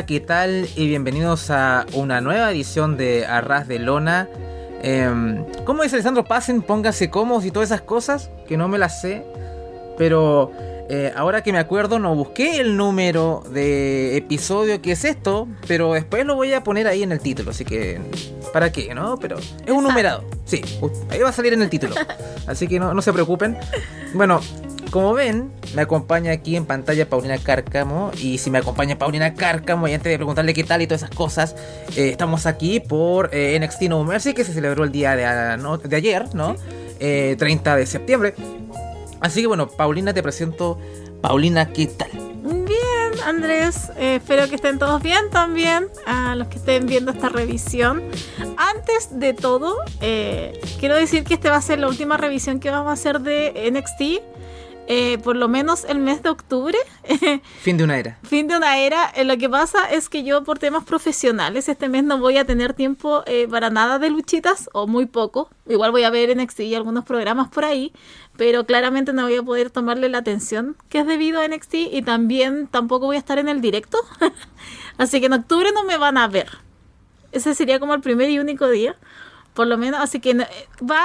Hola, ¿qué tal? Y bienvenidos a una nueva edición de Arras de Lona. Eh, ¿Cómo dice Alessandro? Pasen, pónganse cómodos y todas esas cosas, que no me las sé. Pero eh, ahora que me acuerdo, no busqué el número de episodio que es esto, pero después lo voy a poner ahí en el título, así que... ¿Para qué, no? Pero es un numerado. Sí, ahí va a salir en el título. Así que no, no se preocupen. Bueno, como ven, me acompaña aquí en pantalla Paulina Cárcamo. Y si me acompaña Paulina Cárcamo, y antes de preguntarle qué tal y todas esas cosas, eh, estamos aquí por eh, NXT No Mercy, que se celebró el día de, no, de ayer, ¿no? Eh, 30 de septiembre. Así que bueno, Paulina, te presento. Paulina, ¿qué tal? Bien, Andrés. Eh, espero que estén todos bien también. A los que estén viendo esta revisión. Antes de todo, eh, quiero decir que esta va a ser la última revisión que vamos a hacer de NXT. Eh, por lo menos el mes de octubre. Fin de una era. fin de una era. Eh, lo que pasa es que yo por temas profesionales este mes no voy a tener tiempo eh, para nada de luchitas o muy poco. Igual voy a ver NXT y algunos programas por ahí, pero claramente no voy a poder tomarle la atención que es debido a NXT y también tampoco voy a estar en el directo. así que en octubre no me van a ver. Ese sería como el primer y único día, por lo menos. Así que eh, va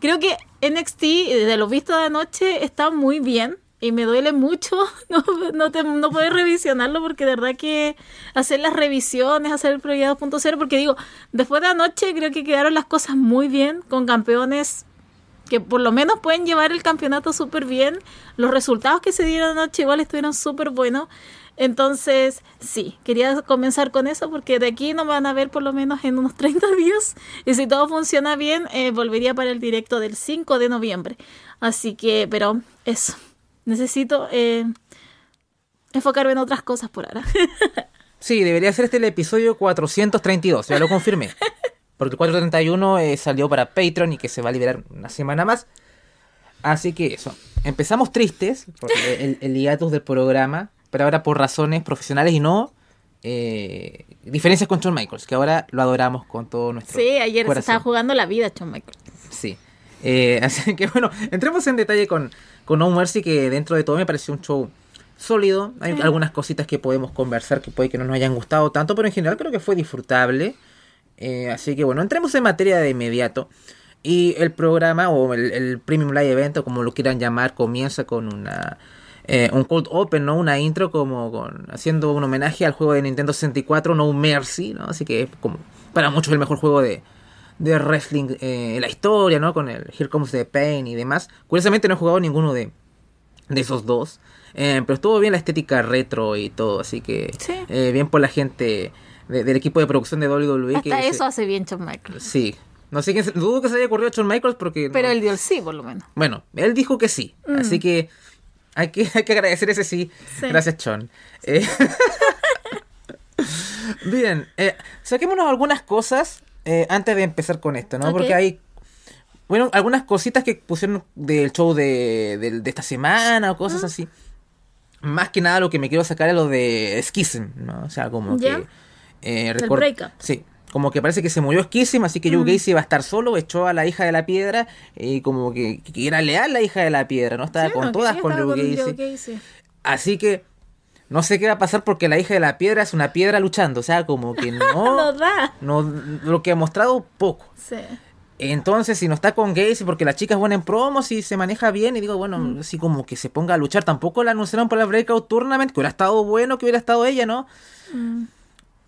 creo que NXT, de lo visto de anoche, está muy bien. Y me duele mucho no, no, te, no poder revisionarlo porque de verdad que hacer las revisiones, hacer el Prioridad 2.0, porque digo, después de anoche creo que quedaron las cosas muy bien con campeones que por lo menos pueden llevar el campeonato súper bien. Los resultados que se dieron anoche igual estuvieron súper buenos. Entonces, sí, quería comenzar con eso porque de aquí no me van a ver por lo menos en unos 30 días. Y si todo funciona bien, eh, volvería para el directo del 5 de noviembre. Así que, pero eso, necesito eh, enfocarme en otras cosas por ahora. sí, debería ser este el episodio 432, ya lo confirmé. Porque el 431 eh, salió para Patreon y que se va a liberar una semana más. Así que eso. Empezamos tristes, porque el, el hiatus del programa pero ahora por razones profesionales y no eh, diferencias con Shawn Michaels, que ahora lo adoramos con todo nuestro Sí, ayer corazón. se estaba jugando la vida Shawn Michaels. Sí. Eh, así que bueno, entremos en detalle con, con No Mercy, que dentro de todo me pareció un show sólido. Hay Sí. algunas cositas que podemos conversar que puede que no nos hayan gustado tanto, pero en general creo que fue disfrutable. Eh, así que bueno, entremos en materia de inmediato. Y el programa, o el, el Premium Live Event, o como lo quieran llamar, comienza con una eh, un cold open, ¿no? Una intro como con haciendo un homenaje al juego de Nintendo 64, No Mercy, ¿no? Así que es como para muchos el mejor juego de, de wrestling eh, en la historia, ¿no? Con el Here Comes the Pain y demás. Curiosamente no he jugado ninguno de, de esos dos. Eh, pero estuvo bien la estética retro y todo, así que Sí. bien por la gente de- del equipo de producción de WWE. que Hasta se- eso hace bien Shawn Michaels. Sí. No sé dudo que se haya ocurrido a Shawn Michaels porque... Pero no- el dio sí, por lo menos. bueno, él dijo que sí. Mm. Así que hay que, hay que agradecer ese sí. Sí. Gracias, Sean. Eh, Bien, eh, saquémonos algunas cosas eh, antes de empezar con esto, ¿no? Ok. Porque hay, bueno, algunas cositas que pusieron del show de, del- de esta semana o cosas así. Más que nada lo que me quiero sacar es lo de Schism, ¿no? O sea, como Ya. que... Eh, record- breakup. Sí, como que parece que se murió Schism, así que Joe Mm. Gacy iba a estar solo, echó a la hija de la piedra y como que, que era leal la hija de la piedra, ¿no? Estaba Sí, con no, todas con Joe Gacy. Joe Gacy. Así que no sé qué va a pasar porque la hija de la piedra es una piedra luchando, o sea, como que No no, da. no lo que ha mostrado poco. Sí. Entonces, si no está con Gacy porque la chica es buena en promos y se maneja bien, y digo, bueno, Mm. así como que se ponga a luchar, tampoco la anunciaron por la Breakout Tournament, que hubiera estado bueno que hubiera estado ella, ¿no? Mm.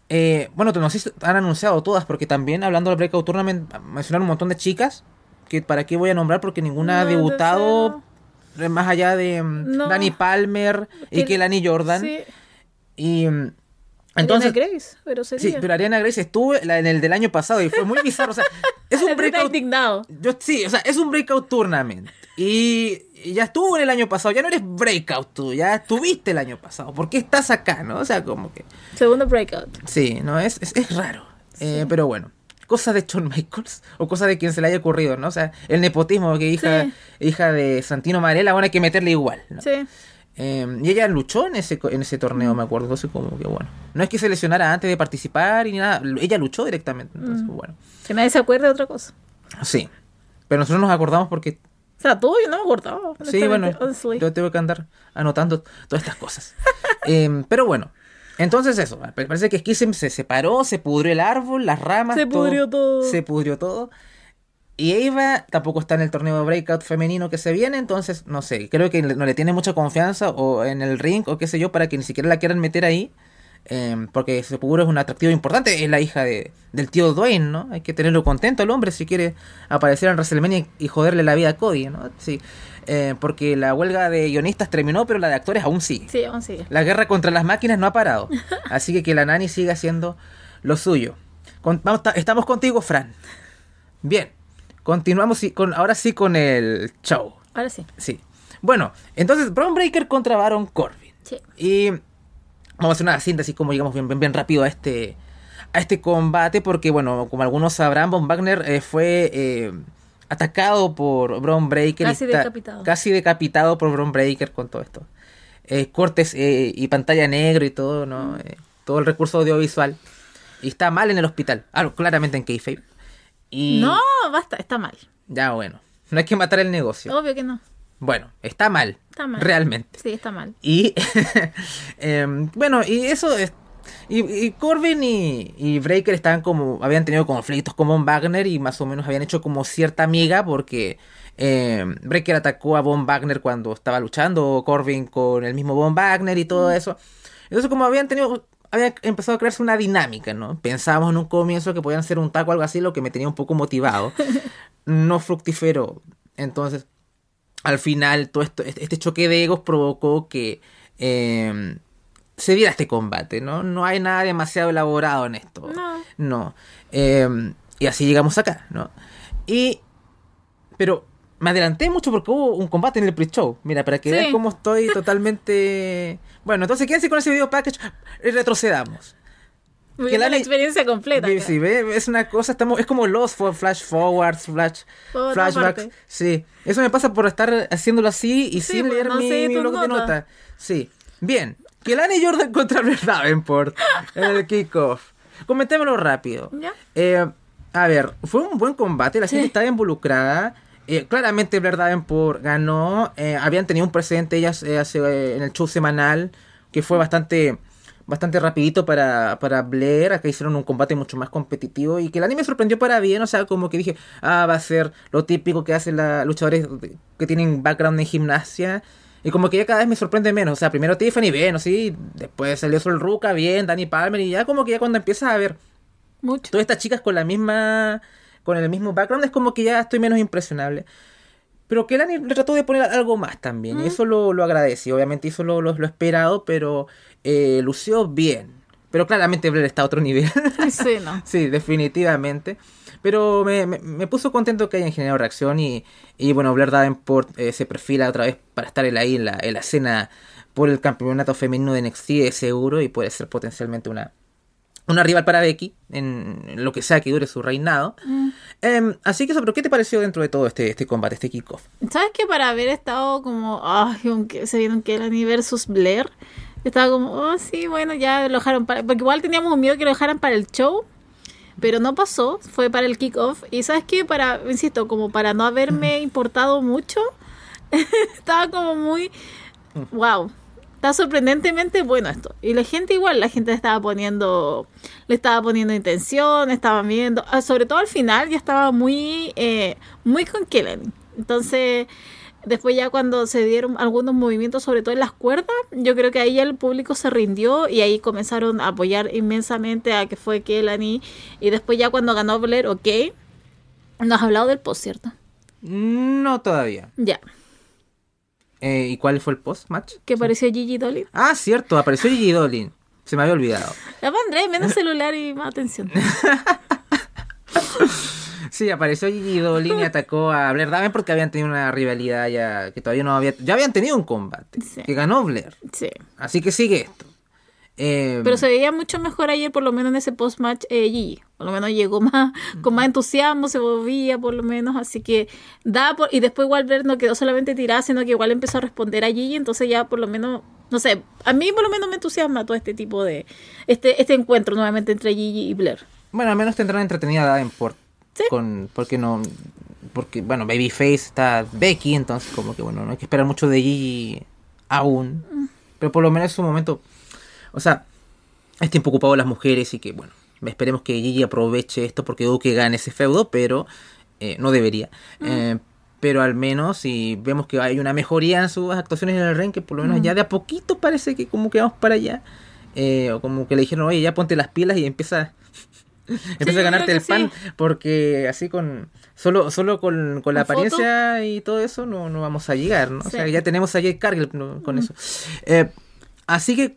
Eh, bueno, no sé si han anunciado todas, porque también hablando del Breakout Tournament mencionaron un montón de chicas, que para qué voy a nombrar porque ninguna ha debutado no más allá de mm, No. Dani Palmer y Kelani Jordan. Sí. Y mm, entonces... Ariana Grace, pero sería. Sí, pero Ariana Grace estuvo en el del año pasado y fue muy bizarro. O sea, es un breakout. indignado. Yo, sí, o sea, es un breakout tournament. Y, y ya estuvo en el año pasado. Ya no eres breakout tú, ya estuviste el año pasado. ¿Por qué estás acá, no? O sea, como que. Segundo breakout. Sí, no, es, es, es raro. Eh, pero bueno. Cosas de Shawn Michaels o cosas de quien se le haya ocurrido, ¿no? O sea, el nepotismo que hija, Sí. hija de Santino Marella, bueno, hay que meterle igual. ¿no? Sí. Eh, y ella luchó en ese, en ese torneo, me acuerdo. Entonces, como que bueno. No es que se lesionara antes de participar y ni nada. Ella luchó directamente. Entonces, Mm. bueno. Que nadie se acuerde de otra cosa. Sí. Pero nosotros nos acordamos porque. O sea, tú yo no me acordaba. Sí, bueno. honestly. Yo tengo que andar anotando todas estas cosas. Eh, pero bueno. Entonces eso, pa- parece que Schism se separó, se pudrió el árbol, las ramas, Se pudrió todo. Se pudrió todo. Y Eva tampoco está en el torneo de breakout femenino que se viene, entonces no sé, creo que no le tiene mucha confianza o en el ring o qué sé yo para que ni siquiera la quieran meter ahí. eh, porque Sepulcro es un atractivo importante, es la hija de, del tío Dwayne, ¿no? Hay que tenerlo contento al hombre si quiere aparecer en WrestleMania y, joderle la vida a Cody, ¿no? Sí, eh, porque la huelga de guionistas terminó, pero la de actores aún sigue. Sí, aún sigue. La guerra contra las máquinas no ha parado. Así que que la nani siga haciendo lo suyo. Con- vamos, ta- estamos contigo, Fran. Bien. Continuamos con, ahora sí con el show. Ahora sí. Sí. Bueno, entonces Braun Breaker contra Baron Corbin. Sí. Y vamos a hacer una síntesis como llegamos bien, bien, bien rápido a este a este combate porque bueno, como algunos sabrán, Von Wagner eh, fue eh, atacado por Braun Breaker. Casi decapitado. Casi decapitado por Braun Breaker con todo esto. Eh, cortes y pantalla negro y todo, ¿no? Eh, todo el recurso audiovisual. Y está mal en el hospital. Ah, claramente en kayfabe. Y No, basta, está mal. ya bueno, no hay que matar el negocio. Obvio que no. Bueno, está mal. Está mal. Realmente. Sí, está mal. Y em, bueno, y eso es. Y, y Corbin y, y Breaker estaban como. Habían tenido conflictos con Von Wagner y más o menos habían hecho como cierta amiga porque em, Breaker atacó a Von Wagner cuando estaba luchando Corbin con el mismo Von Wagner y todo eso. Entonces, como habían tenido. Había empezado a crearse una dinámica, ¿no? Pensábamos en un comienzo que podían ser un taco o algo así, lo que me tenía un poco motivado. No fructífero. Entonces, al final todo esto, este este choque de egos provocó que eh, se diera este combate, ¿no? No hay nada demasiado elaborado en esto. No. No. Eh, y así llegamos acá, ¿no? Y... Pero me adelanté mucho porque hubo un combate en el pre-show. Mira, para que Sí. veas cómo estoy totalmente... Bueno, entonces quédense con ese video package y retrocedamos. Viviendo la la experiencia completa. Sí, sí, ve, es una cosa, estamos, es como los flash forwards, flash, Por otra flashbacks. Sí, eso me pasa por estar haciéndolo así y Sí, sin pues, leer no mi, mi blog de notas. Sí, bien. Kelani Jordan contra Davenport en el kickoff. Comentémoslo rápido. ¿Ya? Eh, a ver, fue un buen combate, la gente estaba involucrada. Eh, claramente Blair Davenport ganó. eh, habían tenido un precedente ellas eh, hace, en el show semanal que fue bastante bastante rapidito para, para Blair. Acá hicieron un combate mucho más competitivo y que el anime sorprendió para bien. O sea, como que dije, ah, va a ser lo típico que hacen los luchadores que tienen background en gimnasia. Y como que ya cada vez me sorprende menos. O sea, primero Tiffany, bien, sí. Después salió Sol Ruka, bien. Danny Palmer. Y ya como que ya cuando empiezas a ver Mucho. todas estas chicas con la misma con el mismo background es como que ya estoy menos impresionable. Pero que Lani le trató de poner algo más también y eso lo, lo agradecí obviamente hizo lo, lo, lo esperado pero eh, lució bien. Pero claramente Blair está a otro nivel. Sí, no. sí definitivamente. Pero me, me, me puso contento que hayan generado reacción y, y bueno Blair Davenport eh, se perfila otra vez para estar él ahí en la, en la escena por el campeonato femenino de NXT de seguro y puede ser potencialmente una una rival para Becky en lo que sea que dure su reinado. Em, así que eso, pero ¿qué te pareció dentro de todo este, este combate, este kickoff? ¿Sabes que para haber estado como, ay, aunque se vieron que Kelani versus Blair, estaba como, oh, sí, bueno, ya lo dejaron para, porque igual teníamos un miedo que lo dejaran para el show, pero no pasó, fue para el kickoff, y ¿sabes qué? Para, insisto, como para no haberme importado mucho, estaba como muy, wow, está sorprendentemente bueno esto. Y la gente igual, la gente le estaba poniendo, le estaba poniendo intención, estaban viendo, ah, sobre todo al final ya estaba muy, eh, muy con Kelly. Entonces, después ya cuando se dieron algunos movimientos, sobre todo en las cuerdas, yo creo que ahí ya el público se rindió y ahí comenzaron a apoyar inmensamente a que fue Kelani. Y después ya cuando ganó Blair, ok, nos has hablado del post, ¿cierto? No todavía. Ya, Eh, ¿Y cuál fue el post-match? que apareció Gigi Dolin. Ah, cierto, apareció Gigi Dolin. Se me había olvidado. La pondré, menos celular y más atención. Sí, apareció Gigi Dolin y atacó a Blair Daven porque habían tenido una rivalidad ya que todavía no había... Ya habían tenido un combate. Sí. Que ganó Blair. Sí. Así que sigue esto. Eh, Pero se veía mucho mejor ayer, por lo menos en ese post-match, eh, Gigi. Por lo menos llegó más, con más entusiasmo, se movía por lo menos. Así que da por, y después igual Blair no quedó solamente tirada, sino que igual empezó a responder a Gigi. Entonces ya por lo menos, no sé, a mí por lo menos me entusiasma todo este tipo de, este, este encuentro nuevamente entre Gigi y Blair. Bueno, al menos tendrán entretenida a Davenport. Sí. Con, porque no. Porque, bueno, Babyface está Becky, entonces, como que, bueno, no hay que esperar mucho de Gigi aún. Pero por lo menos es un momento. O sea, es tiempo ocupado de las mujeres y que, bueno, esperemos que Gigi aproveche esto porque dudo que gane ese feudo, pero eh, no debería. Eh, pero al menos si vemos que hay una mejoría en sus actuaciones en el ring, que por lo menos ya de a poquito parece que como que vamos para allá. Eh, o como que le dijeron, oye, ya ponte las pilas y empieza, empieza a ganarte el pan, porque así con solo solo con, con la apariencia y todo eso no, no vamos a llegar, ¿no? O sea, ya tenemos a Jake Cargill con eso. Eh, así que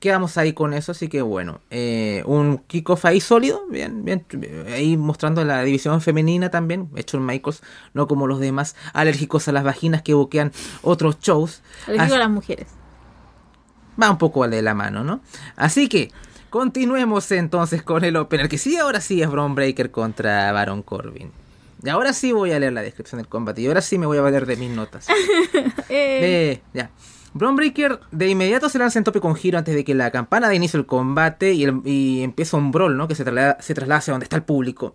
quedamos ahí con eso, así que bueno, eh, un kickoff ahí sólido, bien, bien, ahí mostrando la división femenina también, hecho en Michaels, no como los demás alérgicos a las vaginas que boquean otros shows. Alérgico a las mujeres. Va un poco de la mano, ¿no? Así que continuemos entonces con el opener, que sí, ahora sí es Braun Breaker contra Baron Corbin. Y ahora sí voy a leer la descripción del combate y ahora sí me voy a valer de mis notas. eh, ya. Braun Breaker de inmediato se lanza en tope con giro antes de que la campana de inicio del combate y, empieza un brawl, ¿no? Que se traslada, se traslada hacia donde está el público.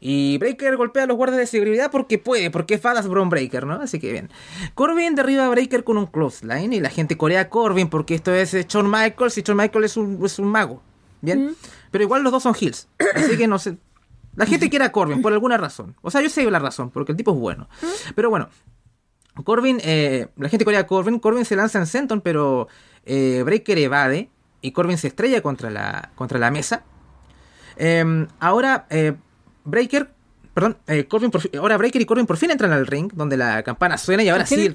Y Breaker golpea a los guardias de seguridad porque puede, porque es Fadas Braun Breaker, ¿no? Así que bien. Corbin derriba a Breaker con un clothesline y la gente corea a Corbin porque esto es eh, Shawn Michaels y Shawn Michaels es un, es un mago. ¿Bien? Pero igual los dos son heels. Así que no sé. La gente quiere a Corbin por alguna razón. O sea, yo sé la razón, porque el tipo es bueno. Pero bueno, Corbin, eh, la gente corea a Corbin, Corbin se lanza en Senton, pero eh, Breaker evade y Corbin se estrella contra la, contra la mesa. Em, ahora eh, Breaker, perdón, Corbin ahora Breaker y Corbin por fin entran al ring, donde la campana suena y ahora sí,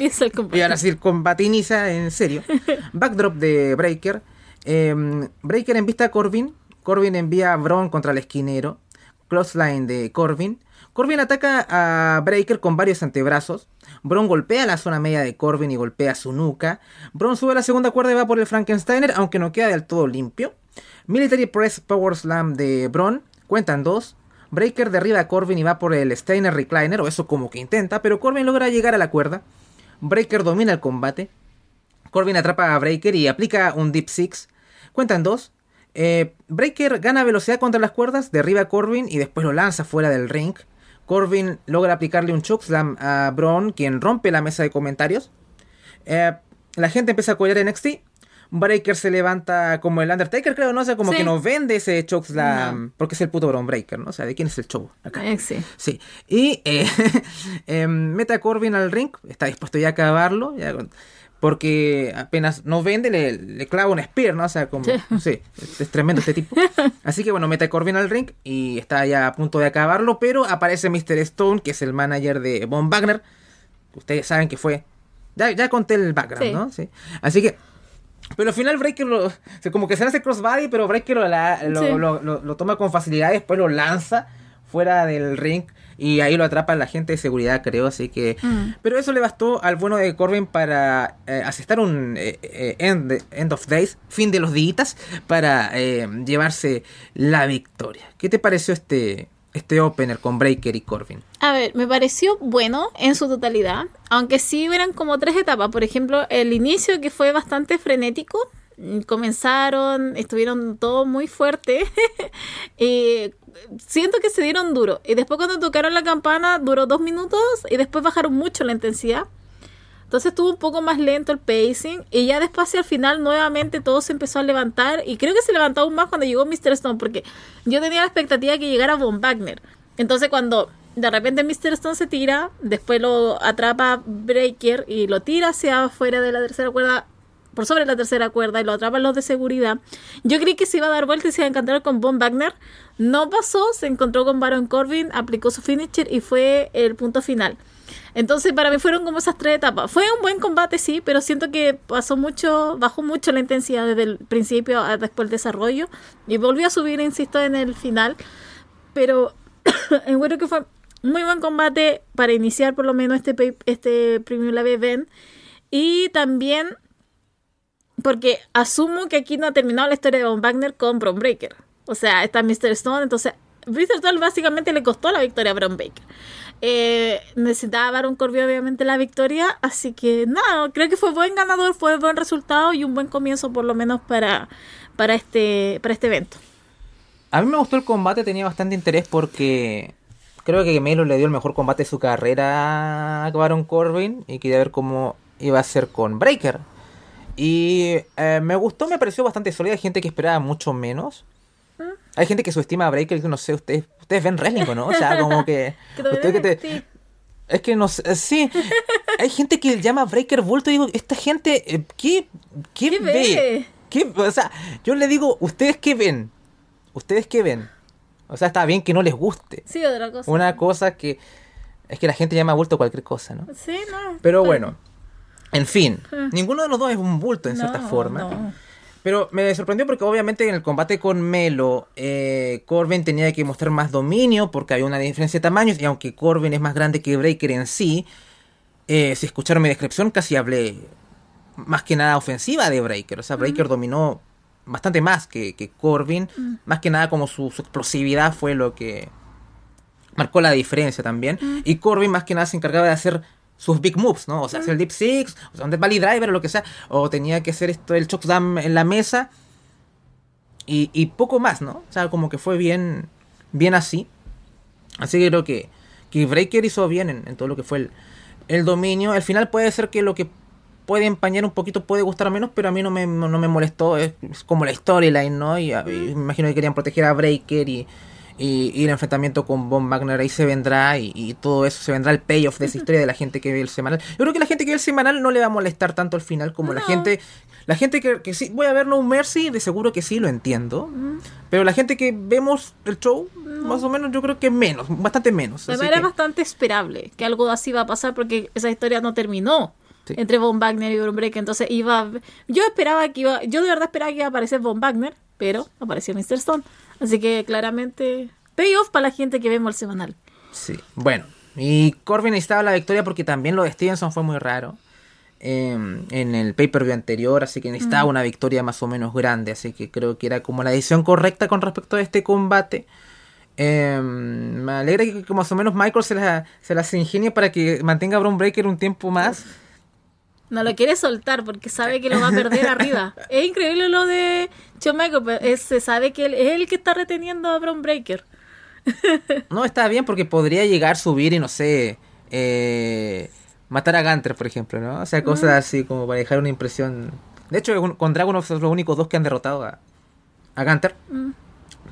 y ahora sí el combate inicia en serio. Backdrop de Breaker. Em, Breaker envista a Corbin, Corbin envía a Braun contra el esquinero. Clothesline de Corbin. Corbin ataca a Breaker con varios antebrazos. Bron golpea la zona media de Corbin y golpea su nuca. Bron sube la segunda cuerda y va por el Frankensteiner, aunque no queda del todo limpio. Military Press Power Slam de Bron. Cuentan dos. Breaker derriba a Corbin y va por el Steiner Recliner, o eso como que intenta, pero Corbin logra llegar a la cuerda. Breaker domina el combate. Corbin atrapa a Breaker y aplica un Deep Six. Cuentan dos. Eh, Breaker gana velocidad contra las cuerdas, derriba a Corbin y después lo lanza fuera del ring. Corbin logra aplicarle un chokeslam a Braun, quien rompe la mesa de comentarios. Eh, la gente empieza a colar en NXT. Breaker se levanta como el Undertaker, creo, ¿no? O sea, como que nos vende ese chokeslam. Porque es el puto Braun Breaker, ¿no? O sea, ¿de quién es el show? Acá. Eh, sí. Sí. Y eh, mete a Corbin al ring. Está dispuesto ya a acabarlo. Ya porque apenas no vende, le, clava un spear, ¿no? O sea, como, sí. es, tremendo este tipo. Así que bueno, mete a Corbin al ring y está ya a punto de acabarlo, pero aparece Mr. Stone, que es el manager de Von Wagner. Ustedes saben que fue... Ya, ya conté el background, ¿no? Sí. Así que... Pero al final Breaker lo, como que se hace crossbody, pero Breaker lo, lo, lo, toma con facilidad y después lo lanza fuera del ring y ahí lo atrapa la gente de seguridad, creo, así que... Mm. Pero eso le bastó al bueno de Corbin para eh, asestar un eh, eh, end, of Days, fin de los días, para llevarse la victoria. ¿Qué te pareció este, este opener con Breaker y Corbin? A ver, me pareció bueno en su totalidad, aunque sí eran como tres etapas. Por ejemplo, el inicio que fue bastante frenético, comenzaron, estuvieron todo muy fuerte. y siento que se dieron duro. Y después cuando tocaron la campana duró dos minutos y después bajaron mucho la intensidad. Entonces estuvo un poco más lento el pacing y ya después al final nuevamente todo se empezó a levantar y creo que se levantó aún más cuando llegó Mr. Stone porque yo tenía la expectativa de que llegara Von Wagner. Entonces cuando de repente Mr. Stone se tira, después lo atrapa Breaker y lo tira hacia afuera de la tercera cuerda por sobre la tercera cuerda y lo atrapan los de seguridad. Yo creí que se iba a dar vuelta y se iba a encontrar con Von Wagner. No pasó, se encontró con Baron Corbin, aplicó su finisher y fue el punto final. Entonces para mí fueron como esas tres etapas. Fue un buen combate, sí, pero siento que pasó mucho, bajó mucho la intensidad desde el principio a después el desarrollo y volvió a subir, insisto, en el final. Pero encuentro que fue muy buen combate para iniciar por lo menos este, este Premium Live Event. Y también porque asumo que aquí no ha terminado la historia de Von Wagner con Bron Breaker. O sea, está Mr. Stone, entonces Mr. Stone básicamente le costó la victoria a Bron Breaker. Eh, necesitaba Baron Corbin obviamente la victoria, así que nada, creo que fue buen ganador, fue buen resultado y un buen comienzo por lo menos para, para, este, para este evento. A mí me gustó el combate, tenía bastante interés porque creo que Melo le dio el mejor combate de su carrera a Baron Corbin y quería ver cómo iba a ser con Breaker. Y eh, me gustó, me pareció bastante sólida. Hay gente que esperaba mucho menos. ¿Mm? Hay gente que subestima a Breaker, que no sé, ustedes, ustedes ven wrestling, ¿o ¿no? O sea, como que... Que que te- es que no sé, eh, sí. Hay gente que llama Breaker Bulto y digo, esta gente, eh, ¿qué, qué, ¿Qué ve? ve? ¿Qué- o sea, yo le digo, ¿ustedes qué ven? ¿Ustedes qué ven? O sea, está bien que no les guste. Sí, otra cosa. Una cosa que... Es que la gente llama bulto cualquier cosa, ¿no? Sí, no. Pero bueno, en fin, Ah. ninguno de los dos es un bulto en cierta forma. no. Pero me sorprendió porque obviamente en el combate con Melo, eh, Corbin tenía que mostrar más dominio porque había una diferencia de tamaños y aunque Corbin es más grande que Breaker en sí, eh, si escucharon mi descripción casi hablé más que nada ofensiva de Breaker. O sea, Breaker dominó bastante más que, que Corbin. Más que nada como su, su explosividad fue lo que marcó la diferencia también. Y Corbin más que nada se encargaba de hacer sus big moves, ¿no? O sea, hacer el deep six, o sea, un Death Valley Driver o lo que sea. O tenía que hacer esto, el chokeslam en la mesa. Y, y poco más, ¿no? O sea, como que fue bien, bien así. Así que creo que, que Breaker hizo bien en, en todo lo que fue el, el dominio. Al final puede ser que lo que puede empañar un poquito puede gustar menos, pero a mí no me, no me molestó. Es, es como la storyline, ¿no? Y, y me imagino que querían proteger a Breaker y, y, y el enfrentamiento con Von Wagner ahí se vendrá y, y todo eso se vendrá el payoff de esa historia de la gente que ve el semanal. Yo creo que la gente que ve el semanal no le va a molestar tanto al final como la No. gente. La gente que, que sí, voy a ver No Mercy, de seguro que sí lo entiendo. Mm. Pero la gente que vemos el show, más o menos, yo creo que menos, bastante menos. De así manera que- bastante esperable que algo así va a pasar porque esa historia no terminó Sí. entre Von Wagner y Von Breaker. Entonces iba. Yo esperaba que iba. Yo de verdad esperaba que iba a aparecer Von Wagner, pero apareció Mr. Stone. Así que claramente. Payoff para la gente que vemos el semanal. Sí, bueno. Y Corbin necesitaba la victoria porque también lo de Stevenson fue muy raro. eh, en el pay-per-view anterior, así que necesitaba una victoria más o menos grande, así que creo que era como la decisión correcta con respecto a este combate. Eh, me alegra que, que más o menos Michael se, la, se las ingenie para que mantenga a Braun Breaker un tiempo más. No lo quiere soltar porque sabe que lo va a perder arriba. Es increíble lo de Shawn Michaels, pero es- se sabe que él es el que está reteniendo a Braun Breaker. No, está bien porque podría llegar, subir y no sé, eh, matar a Gunter, por ejemplo, ¿no? O sea, cosas así como para dejar una impresión. De hecho, con Dragon son los únicos dos que han derrotado a, a Gunter. Mm.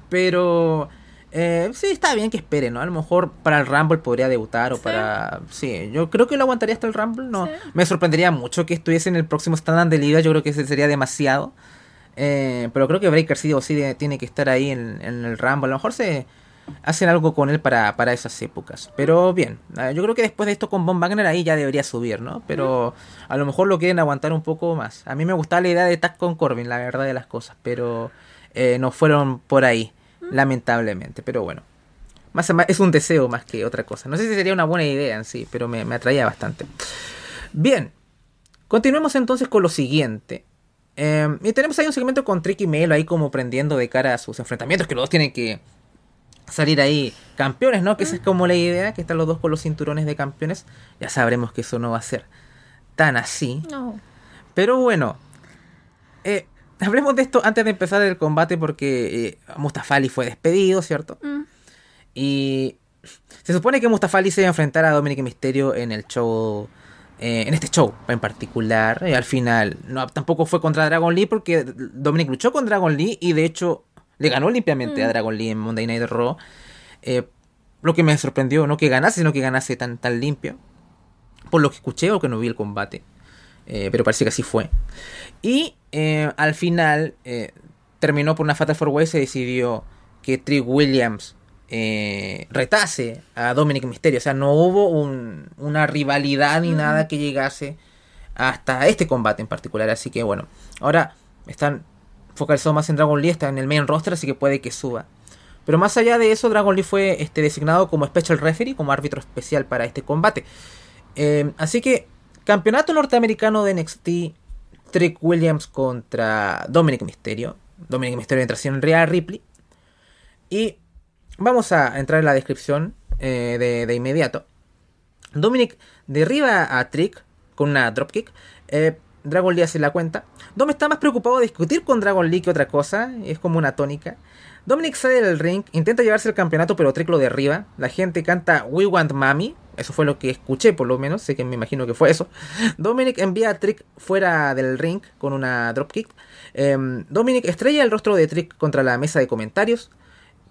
Pero eh, sí, está bien que espere, ¿no? A lo mejor para el Rumble podría debutar o Sí. para... Sí, yo creo que lo aguantaría hasta el Rumble. No, Sí. me sorprendería mucho que estuviese en el próximo stand de liga. Yo creo que ese sería demasiado. Eh, pero creo que Breaker sí o sí de- tiene que estar ahí en, en el Rumble. A lo mejor se hacen algo con él para, para esas épocas. Pero bien, eh, yo creo que después de esto con Von Wagner ahí ya debería subir, ¿no? Pero a lo mejor lo quieren aguantar un poco más. A mí me gustaba la idea de tag con Corbin, la verdad de las cosas. Pero eh, no fueron por ahí, lamentablemente. Pero bueno. Más, más- es un deseo más que otra cosa. No sé si sería una buena idea en sí, pero me, me atraía bastante. Bien, continuemos entonces con lo siguiente. Eh, y tenemos ahí un segmento con Tricky Melo ahí como prendiendo de cara a sus enfrentamientos, que los dos tienen que salir ahí campeones, ¿no? Que esa es como la idea, que están los dos con los cinturones de campeones. Ya sabremos que eso no va a ser tan así. No. Pero bueno, eh, hablemos de esto antes de empezar el combate porque eh, Mustafa Ali fue despedido, ¿cierto? Mm. Y se supone que Mustafa Ali se iba a enfrentar a Dominic Mysterio en el show, eh, en este show en particular. Y al final no, tampoco fue contra Dragon Lee porque Dominic luchó con Dragon Lee y de hecho le ganó limpiamente a Dragon Lee en Monday Night Raw. Eh, lo que me sorprendió, no que ganase, sino que ganase tan, tan limpio. Por lo que escuché o que no vi el combate. Eh, pero parece que así fue. Y eh, al final eh, terminó por una Fatal 4 Way. Se decidió que Trick Williams retase a Dominic Mysterio. O sea, no hubo un- una rivalidad ni nada que llegase hasta este combate en particular. Así que bueno, ahora están focalizados más en Dragon Lee. Está en el main roster, así que puede que suba. Pero más allá de eso, Dragon Lee fue este, designado como Special Referee, como árbitro especial para este combate. Eh, así que, campeonato norteamericano de NXT, Trick Williams contra Dominic Mysterio. Dominic Mysterio entra en Rhea Ripley. Y vamos a entrar en la descripción eh, de, de inmediato. Dominic derriba a Trick con una dropkick. Eh, Dragon Lee hace la cuenta. Dom está más preocupado de discutir con Dragon Lee que otra cosa. Es como una tónica. Dominic sale del ring, intenta llevarse el campeonato, pero Trick lo derriba. La gente canta We Want Mami. Eso fue lo que escuché, por lo menos. Sé que me imagino que fue eso. Dominic envía a Trick fuera del ring con una dropkick. Em, Dominic estrella el rostro de Trick contra la mesa de comentarios.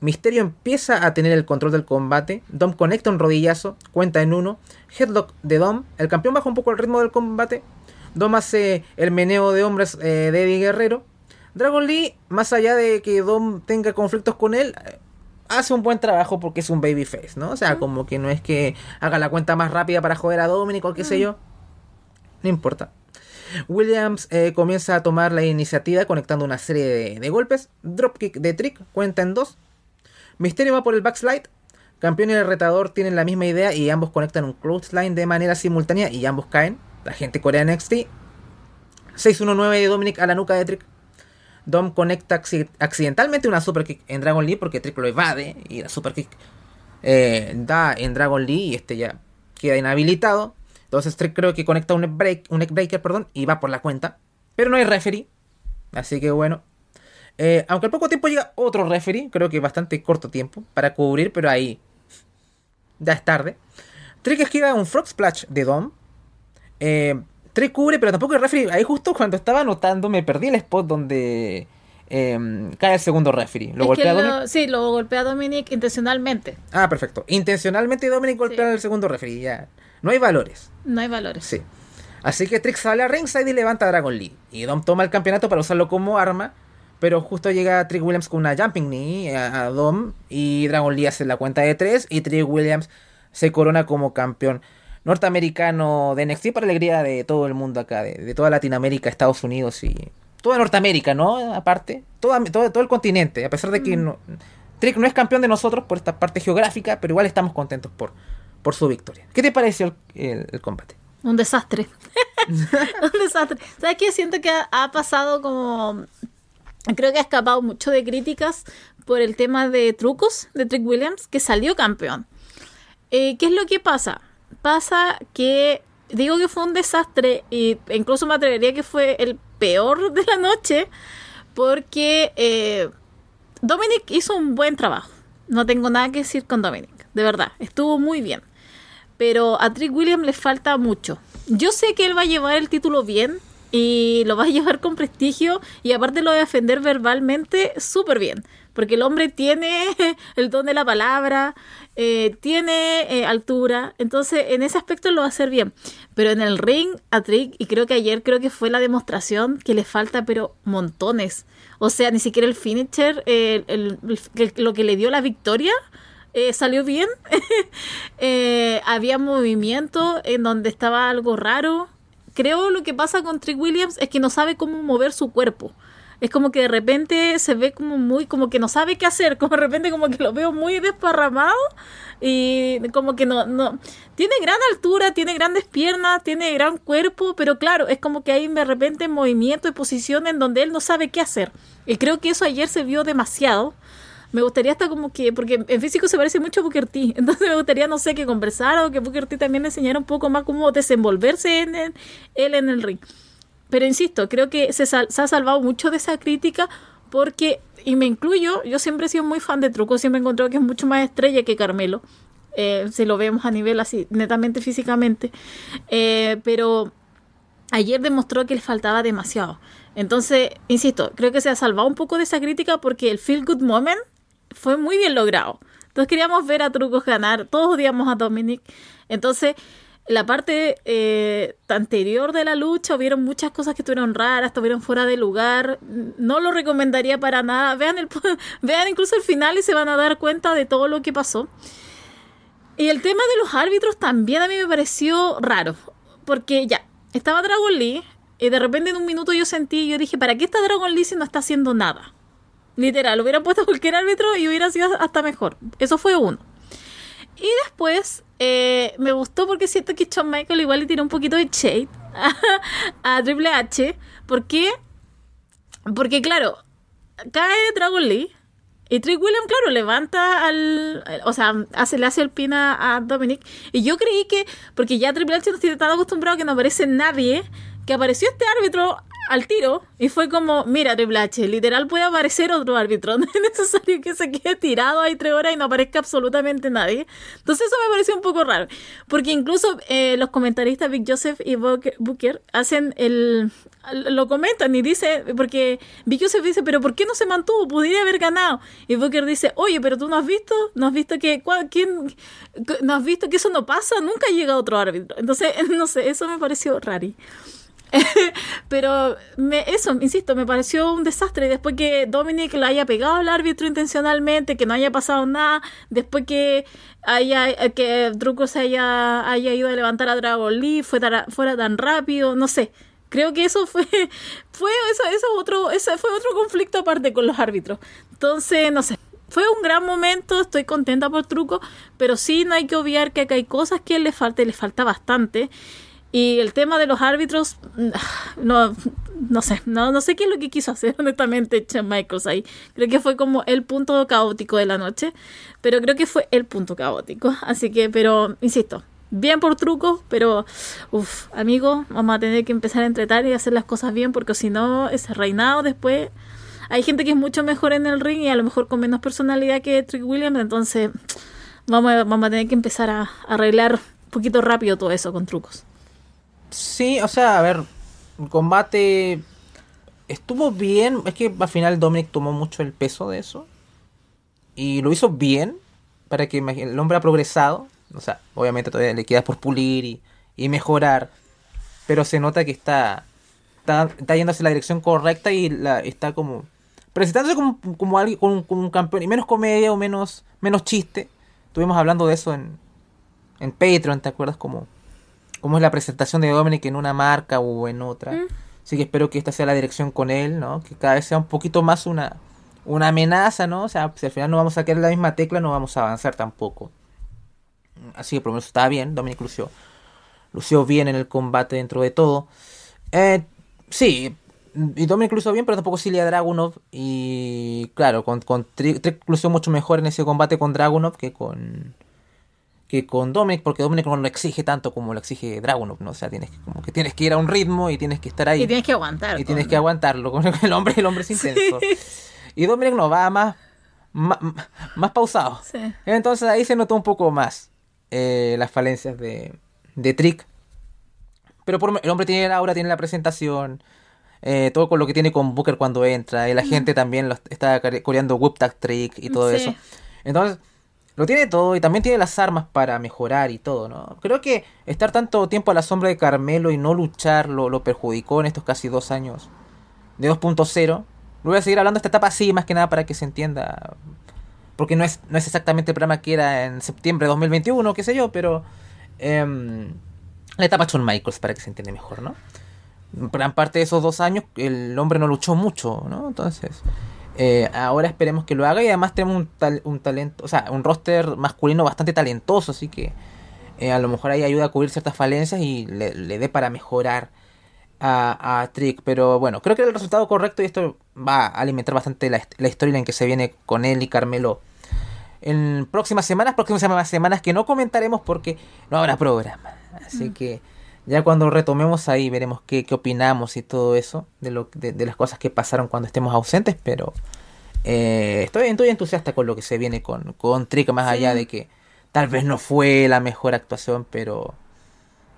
Misterio empieza a tener el control del combate. Dom conecta un rodillazo, cuenta en uno. Headlock de Dom. El campeón baja un poco el ritmo del combate. Dom hace el meneo de hombres eh, de Eddie Guerrero. Dragon Lee, más allá de que Dom tenga conflictos con él, eh, hace un buen trabajo porque es un babyface, ¿no? O sea, como que no es que haga la cuenta más rápida para joder a Dominic o qué sé yo. No importa. Williams eh, comienza a tomar la iniciativa conectando una serie de, de golpes. Dropkick de Trick, cuenta en dos. Misterio va por el backslide. Campeón y el retador tienen la misma idea y ambos conectan un clothesline de manera simultánea y ambos caen. La gente coreana NXT. 619 de Dominic a la nuca de Trick. Dom conecta accidentalmente una super kick en Dragon Lee porque Trick lo evade y la super kick eh, da en Dragon Lee y este ya queda inhabilitado. Entonces Trick creo que conecta un, break, un breaker perdón, y va por la cuenta. Pero no hay referee. Así que bueno, eh, aunque al poco tiempo llega otro referee, creo que bastante corto tiempo para cubrir, pero ahí ya es tarde. Trick esquiva un Frog Splash de Dom. Eh, Trick cubre, pero tampoco el referee. Ahí justo cuando estaba anotando me perdí el spot donde eh, cae el segundo referee. ¿Lo golpea Dominic? Sí, lo golpea Dominic intencionalmente. Ah, perfecto. Intencionalmente Dominic golpea al segundo referee. Ya. No hay valores. No hay valores. Sí. Así que Trick sale a ringside y levanta a Dragon Lee. Y Dom toma el campeonato para usarlo como arma pero justo llega Trick Williams con una jumping knee a, Dom y Dragon Lee hace la cuenta de tres y Trick Williams se corona como campeón norteamericano de NXT para alegría de todo el mundo acá, de, toda Latinoamérica, Estados Unidos y toda Norteamérica, ¿no? Aparte, todo, todo, el continente, a pesar de que mm. Trick no es campeón de nosotros por esta parte geográfica, pero igual estamos contentos por, por su victoria. ¿Qué te pareció el, combate? Un desastre. un desastre. ¿Sabes qué? Siento que ha pasado como creo que ha escapado mucho de críticas por el tema de trucos de Trick Williams, que salió campeón. Eh, ¿Qué es lo que pasa? Pasa que digo que fue un desastre e incluso me atrevería que fue el peor de la noche porque eh, Dominic hizo un buen trabajo. No tengo nada que decir con Dominic, de verdad, estuvo muy bien. Pero a Trick Williams le falta mucho. Yo sé que él va a llevar el título bien, y lo va a llevar con prestigio y aparte lo va a defender verbalmente súper bien. Porque el hombre tiene el don de la palabra, eh, tiene eh, altura, entonces en ese aspecto lo va a hacer bien. Pero en el ring, a Trick, y creo que ayer creo que fue la demostración que le falta, pero montones. O sea, ni siquiera el finisher, lo que le dio la victoria, eh, salió bien. había movimiento en donde estaba algo raro creo lo que pasa con Trick Williams es que no sabe cómo mover su cuerpo. Es como que de repente se ve como muy, como que no sabe qué hacer, como de repente como que lo veo muy desparramado y como que no, no, tiene gran altura, tiene grandes piernas, tiene gran cuerpo, pero claro, es como que hay de repente movimiento y posición en donde él no sabe qué hacer. Y creo que eso ayer se vio demasiado me gustaría hasta como que, porque en físico se parece mucho a Booker T, entonces me gustaría, no sé, que conversara o que Booker T también le enseñara un poco más cómo desenvolverse en él en el ring. Pero insisto, creo que se, ha salvado mucho de esa crítica porque, y me incluyo, yo siempre he sido muy fan de Truco, siempre he encontrado que es mucho más estrella que Carmelo, eh, si lo vemos a nivel así, netamente físicamente, eh, pero ayer demostró que le faltaba demasiado. Entonces, insisto, creo que se ha salvado un poco de esa crítica porque el Feel Good Moment fue muy bien logrado. Entonces queríamos ver a Trucos ganar, todos odiamos a Dominic. Entonces, la parte eh, anterior de la lucha hubieron muchas cosas que estuvieron raras, estuvieron fuera de lugar. No lo recomendaría para nada. Vean, el, vean incluso el final y se van a dar cuenta de todo lo que pasó. Y el tema de los árbitros también a mí me pareció raro. Porque ya, estaba Dragon Lee y de repente en un minuto yo sentí, yo dije, ¿para qué está Dragon Lee si no está haciendo nada? Literal, hubiera puesto cualquier árbitro y hubiera sido hasta mejor. Eso fue uno. Y después eh, me gustó porque siento que Shawn Michael igual le tiró un poquito de shade a, Triple H. ¿Por qué? Porque claro, cae Dragon Lee y Trick William, claro, levanta al. O sea, hace, le hace el pin a, Dominic. Y yo creí que. Porque ya Triple H no tiene tan acostumbrado que no aparece nadie. Que apareció este árbitro al tiro y fue como, mira, Triple H, literal puede aparecer otro árbitro. No es necesario que se quede tirado ahí tres horas y no aparezca absolutamente nadie. Entonces eso me pareció un poco raro. Porque incluso eh, los comentaristas Big Joseph y Booker hacen el... Lo comentan y dice, porque Big Joseph dice, pero ¿por qué no se mantuvo? Podría haber ganado. Y Booker dice, oye, pero tú no has visto, no has visto que, ¿quién? No has visto que eso no pasa, nunca llega otro árbitro. Entonces, no sé, eso me pareció raro. Pero me, eso, insisto, me pareció un desastre. Después que Dominic le haya pegado al árbitro intencionalmente, que no haya pasado nada, después que haya que Truco se haya, haya ido a levantar a Dragon Lee, fue fuera tan rápido, no sé. Creo que eso fue, fue eso, eso otro, ese fue otro conflicto aparte con los árbitros. Entonces, no sé, fue un gran momento, estoy contenta por Truco, pero sí no hay que obviar que acá hay cosas que le falta le falta bastante. Y el tema de los árbitros, mm, no, no sé, no, no sé qué es lo que quiso hacer honestamente Chen Michaels ahí. Creo que fue como el punto caótico de la noche, pero creo que fue el punto caótico. Así que, pero, insisto, bien por truco, pero, uff, amigo, vamos a tener que empezar a entretar y hacer las cosas bien, porque si no, ese reinado después... Hay gente que es mucho mejor en el ring y a lo mejor con menos personalidad que Trick Williams, entonces vamos a, vamos a tener que empezar a arreglar un poquito rápido todo eso con trucos. Sí, o sea, a ver, el combate estuvo bien. Es que al final Dominic tomó mucho el peso de eso. Y lo hizo bien. Para que el hombre ha progresado. O sea, obviamente todavía le queda por pulir y, mejorar. Pero se nota que está, está, está yendo hacia la dirección correcta y la, está como presentándose como, como alguien un campeón. Y menos comedia o menos, menos chiste. Estuvimos hablando de eso en, en Patreon, ¿te acuerdas? Como cómo es la presentación de Dominic en una marca o en otra. Mm. Así que espero que esta sea la dirección con él, ¿no? Que cada vez sea un poquito más una, una amenaza, ¿no? O sea, si al final no vamos a quedar la misma tecla, no vamos a avanzar tampoco. Así que por lo menos está bien, Dominic lució, lució bien en el combate dentro de todo. Eh, sí, y Dominic lució bien, pero tampoco Silvia Dragunov. Y claro, con, con Trick lució mucho mejor en ese combate con Dragunov que con que con Dominic, porque Dominic no lo exige tanto como lo exige Dragunov, ¿no? O sea, tienes que, como que tienes que ir a un ritmo y tienes que estar ahí. Y tienes que aguantar. Y tienes que aguantarlo. Con el hombre, el hombre es intenso. Y Dominic no va más, más, pausado. Entonces ahí se notó un poco más eh, las falencias de, de Trick. Pero por, el hombre tiene la aura, tiene la presentación. Eh, todo con lo que tiene con Booker cuando entra. Y la gente también lo está coreando Whoop Tag Trick y todo eso. Entonces, lo tiene todo y también tiene las armas para mejorar y todo, ¿no? Creo que estar tanto tiempo a la sombra de Carmelo y no luchar lo, perjudicó en estos casi dos años de 2.0. Lo voy a seguir hablando de esta etapa así, más que nada para que se entienda. Porque no es, no es exactamente el programa que era en septiembre de 2021, qué sé yo, pero... Em, la etapa Shawn Michaels, para que se entienda mejor, ¿no? Gran parte de esos dos años el hombre no luchó mucho, ¿no? Entonces... Eh, ahora esperemos que lo haga y además tenemos un, un, talento, o sea, un roster masculino bastante talentoso, así que eh, a lo mejor ahí ayuda a cubrir ciertas falencias y le, dé para mejorar a, Trick. Pero bueno, creo que el resultado correcto y esto va a alimentar bastante la, la historia en que se viene con él y Carmelo en próximas semanas, próximas semanas que no comentaremos porque no habrá programa. Así mm. que ya cuando retomemos ahí veremos qué, qué opinamos y todo eso de, lo, de, las cosas que pasaron cuando estemos ausentes, pero eh, estoy, estoy entusiasta con lo que se viene con, con Trick, más allá de que tal vez no fue la mejor actuación, pero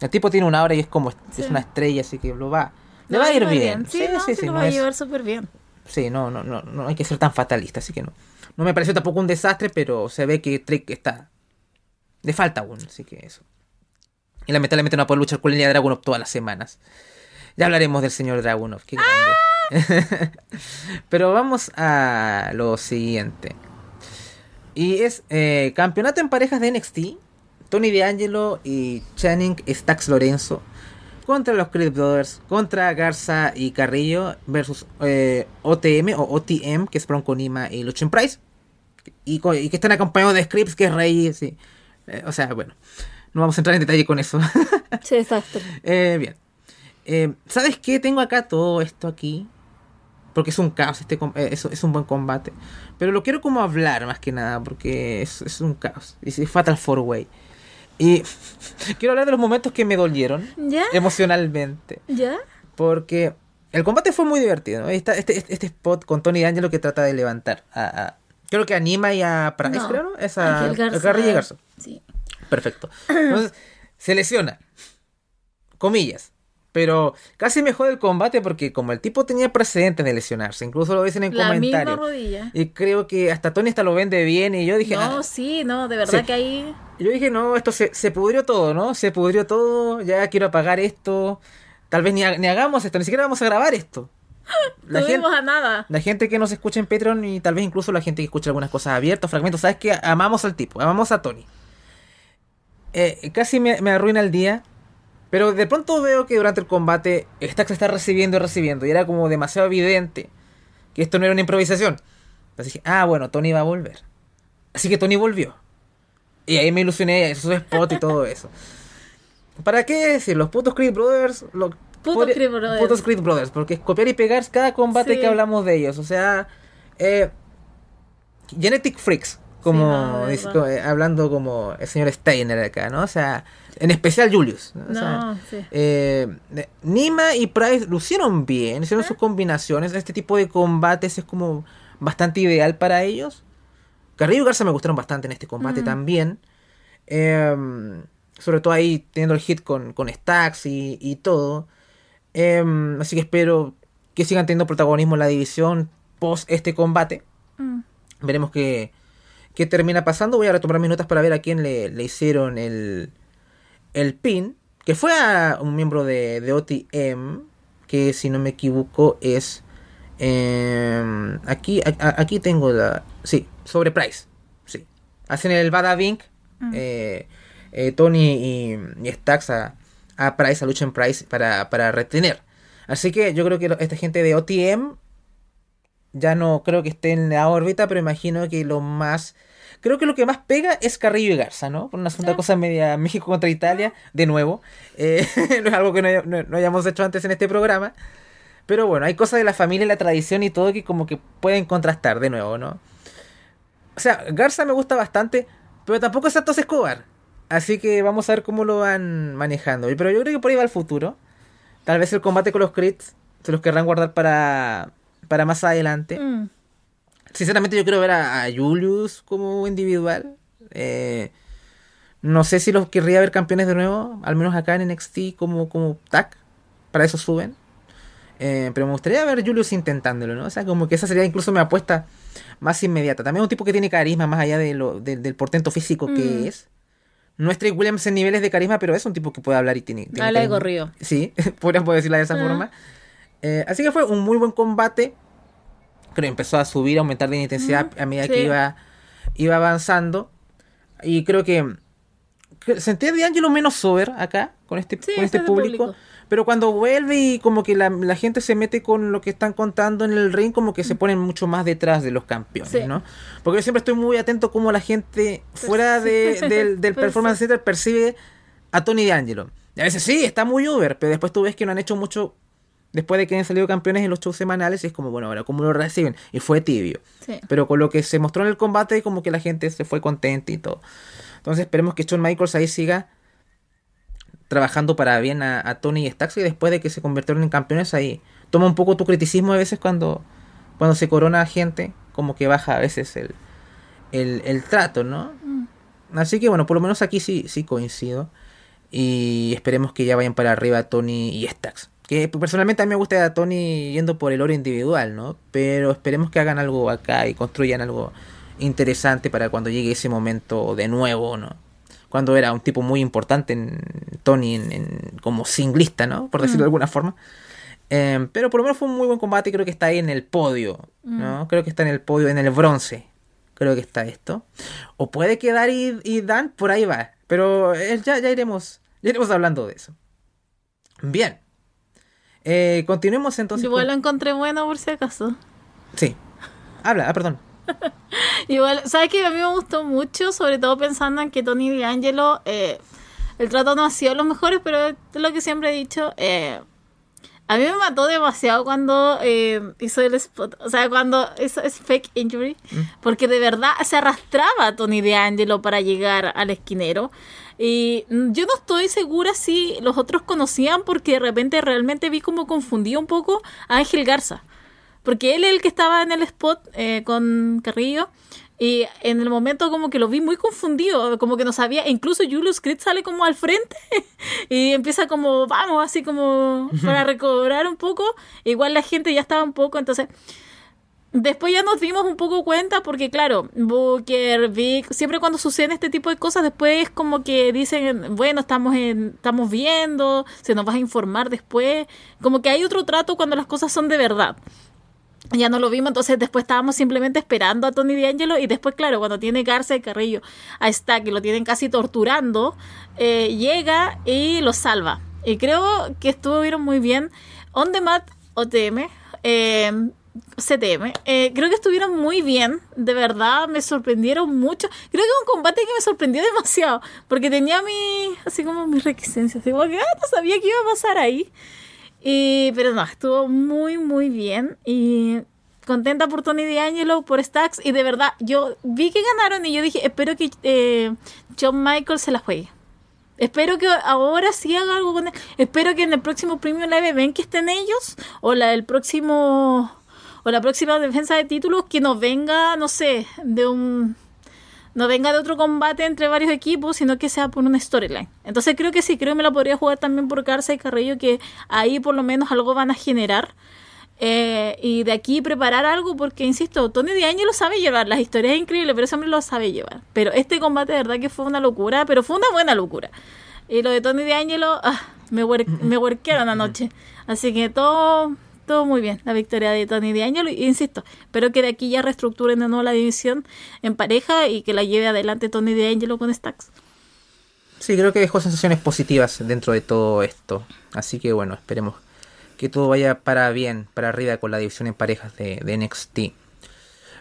el tipo tiene una hora y es como es una estrella, así que lo va, le va a ir bien. Sí, sí, sí, lo va a llevar súper bien. Sí, no, no, no, no hay que ser tan fatalista, así que no. No me pareció tampoco un desastre, pero se ve que Trick está. Le falta aún, así que eso. Y lamentablemente no va a poder luchar con línea Dragunov todas las semanas. Ya hablaremos del señor Dragunov, qué grande. Pero vamos a lo siguiente. Y es eh, campeonato en parejas de NXT. Tony D'Angelo y Channing Stax Lorenzo contra los Creed Brothers, contra Garza y Carrillo versus eh, OTM o OTM, que es Bronco Nima y Luchen Price. Y, que están acompañados de Scripps, que es Rey. Eh, o sea, bueno. No vamos a entrar en detalle con eso. sí, exacto. Eh, bien. Eh, ¿Sabes qué? Tengo acá todo esto aquí. Porque es un caos, este eh, es, es, un buen combate. Pero lo quiero como hablar más que nada, porque es, es un caos. Es, Fatal Four Way. Y quiero hablar de los momentos que me dolieron ¿Ya? emocionalmente. ¿Ya? Porque el combate fue muy divertido. ¿no? Este, este, este spot con Tony D'Angelo que trata de levantar a, a- creo que anima y a No, creo, ¿no? Es a, Ángel Garza. Garza. Sí. Perfecto. Entonces, se lesiona. Comillas. Pero casi mejor el combate porque como el tipo tenía precedentes de lesionarse, incluso lo dicen en La misma comentarios. rodilla. Y creo que hasta Tony hasta lo vende bien y yo dije, No, ah, sí, no, de verdad Sí. que ahí yo dije, no, esto se, se pudrió todo, ¿no? Se pudrió todo, ya quiero apagar esto. Tal vez ni, ha- ni hagamos esto, ni siquiera vamos a grabar esto. La gente, a nada. la gente que nos escucha en Patreon y tal vez incluso la gente que escucha algunas cosas abiertas, fragmentos, sabes que amamos al tipo, amamos a Tony. Eh, casi me, me arruina el día, pero de pronto veo que durante el combate Stax está recibiendo y recibiendo, y era como demasiado evidente que esto no era una improvisación. Entonces dije, ah, bueno, Tony va a volver. Así que Tony volvió. Y ahí me ilusioné, eso es spot y todo eso. ¿Para qué decir? Los putos Creed Brothers. Lo, Putos Creed Brothers. Putos Creed Brothers, porque es copiar y pegar cada combate Sí. que hablamos de ellos. O sea, eh, Genetic Freaks, como, no, eh, hablando como el señor Steiner acá, ¿no? O sea, en especial Julius. ¿no? O sea, No, sí. eh, Nima y Price lucieron bien, hicieron sus combinaciones. Este tipo de combates es como bastante ideal para ellos. Carrillo y Garza me gustaron bastante en este combate Mm. también. Eh, sobre todo ahí teniendo el hit con, con Stacks y, y todo. Eh, así que espero que sigan teniendo protagonismo en la división post este combate. Mm. Veremos qué, qué termina pasando. Voy a retomar mis notas para ver a quién le, le hicieron el, el pin. Que fue a un miembro de, de OTM. Que si no me equivoco es... eh, aquí, a- aquí tengo la... Sí, sobre Price. Sí. Hacen el Bada. Mm. eh, eh, Tony y, y Stax a, a Price, a Lucha en Price para, para retener. Así que yo creo que esta gente de OTM ya no creo que esté en la órbita, pero imagino que lo más. Creo que lo que más pega es Carrillo y Garza, ¿no? Por una segunda Sí. cosa media México contra Italia, de nuevo. Eh, no es algo que no- no hayamos hecho antes en este programa. Pero bueno, hay cosas de la familia y la tradición y todo que como que pueden contrastar de nuevo, ¿no? O sea, Garza me gusta bastante, pero tampoco es Santos Escobar. Así que vamos a ver cómo lo van manejando. Pero yo creo que por ahí va el futuro. Tal vez el combate con los crits se los querrán guardar para, para más adelante. Mm. Sinceramente yo quiero ver a, a Julius como individual. Eh, no sé si los querría ver campeones de nuevo, al menos acá en NXT como, como tag. Para eso suben. Eh, pero me gustaría ver a Julius intentándolo, ¿no? O sea, como que esa sería incluso mi apuesta más inmediata. También un tipo que tiene carisma más allá de lo, de- del portento físico que Mm. es. No es Williams en niveles de carisma, pero es un tipo que puede hablar y tiene... tiene Habla de corrido. Sí, podríamos decirla de esa Ah. forma. Eh, así que fue un muy buen combate. Creo que empezó a subir, a aumentar de intensidad Mm, a medida sí. que iba, iba avanzando. Y creo que, que sentí a D'Angelo menos sober acá, con este, Sí, con este público. público. Pero cuando vuelve y como que la, la gente se mete con lo que están contando en el ring, como que se ponen mucho más detrás de los campeones, Mm. Sí. ¿no? Porque yo siempre estoy muy atento cómo la gente fuera de- del, del Performance Center percibe a Tony D'Angelo. Y a veces sí, está muy over, pero después tú ves que no han hecho mucho después de que han salido campeones en los shows semanales y es como, bueno, ahora cómo lo reciben. Y fue tibio. Sí. Pero con lo que se mostró en el combate, como que la gente se fue contenta y todo. Entonces esperemos que Shawn Michaels ahí siga trabajando para bien a, a Tony y Stacks y después de que se convirtieron en campeones ahí toma un poco tu criticismo a veces cuando, cuando se corona a gente, como que baja a veces el, el, el trato, ¿no? Mm. Así que bueno, por lo menos aquí sí, sí coincido. Y esperemos que ya vayan para arriba Tony y Stacks. Que personalmente a mí me gusta a Tony yendo por el oro individual, ¿no? Pero esperemos que hagan algo acá y construyan algo interesante para cuando llegue ese momento de nuevo, ¿no? Cuando era un tipo muy importante en Tony en, en- como singlista, ¿no? Por decirlo de alguna forma. Eh, pero por lo menos fue un muy buen combate y creo que está ahí en el podio, ¿no? Creo que está en el podio, en el bronce. Creo que está esto. O puede quedar y, y Dan, por ahí va. Pero eh, ya, ya iremos, ya iremos hablando de eso. Bien. Eh, continuemos entonces. Igual lo con- encontré bueno por si acaso. Sí. Habla, ah, perdón. Igual, ¿sabes qué? A mí me gustó mucho, sobre todo pensando en que Tony D'Angelo, eh, el trato no ha sido lo mejor, pero es lo que siempre he dicho, eh, A mí me mató demasiado cuando eh, hizo el spot, o sea, cuando hizo es fake injury, Mm. porque de verdad se arrastraba Tony DeAngelo para llegar al esquinero. Y mm, yo no estoy segura si los otros conocían, porque de repente realmente vi como confundía un poco a Ángel Garza. Porque él es el que estaba en el spot eh, con Carrillo. Y en el momento como que lo vi muy confundido, como que no sabía, incluso Julius Creed sale como al frente y empieza como, vamos, así como para recobrar un poco. Igual la gente ya estaba un poco, entonces después ya nos dimos un poco cuenta porque claro, Booker, Vic, siempre cuando suceden este tipo de cosas después como que dicen, bueno, estamos en, estamos viendo, se nos va a informar después, como que hay otro trato cuando las cosas son de verdad ya no lo vimos, entonces después estábamos simplemente esperando a Tony D'Angelo y después, claro, cuando tiene Garza y Carrillo a Stack y lo tienen casi torturando, eh, llega y lo salva. Y creo que estuvieron muy bien. On the mat, OTM, eh, CTM, eh, creo que estuvieron muy bien, de verdad, me sorprendieron mucho. Creo que es un combate que me sorprendió demasiado, porque tenía mi, así como mis reticencias, así como que ah, no sabía qué iba a pasar ahí. Y, pero no, estuvo muy, muy bien. Y contenta por Tony D'Angelo, por Stacks. Y de verdad, yo vi que ganaron y yo dije, espero que eh, John Michael se la juegue. Espero que ahora sí haga algo con él. Espero que en el próximo Premium Live Event que estén ellos. O la del próximo. O la próxima defensa de títulos que nos venga, no sé, de un no venga de otro combate entre varios equipos, sino que sea por una storyline. Entonces creo que sí, creo que me la podría jugar también por Garza y Carrillo, que ahí por lo menos algo van a generar. Eh, y de aquí preparar algo, porque insisto, Tony D'Angelo sabe llevar, las historias increíbles, pero ese hombre lo sabe llevar. Pero este combate de verdad que fue una locura, pero fue una buena locura. Y lo de Tony D'Angelo, ah, me, huer me huerquearon anoche. Así que todo, todo muy bien, la victoria de Tony D'Angelo. Y insisto, espero que de aquí ya reestructuren de nuevo la división en pareja y que la lleve adelante Tony D'Angelo con Stacks. Sí, creo que dejó sensaciones positivas dentro de todo esto. Así que bueno, esperemos que todo vaya para bien, para arriba con la división en parejas de, de NXT.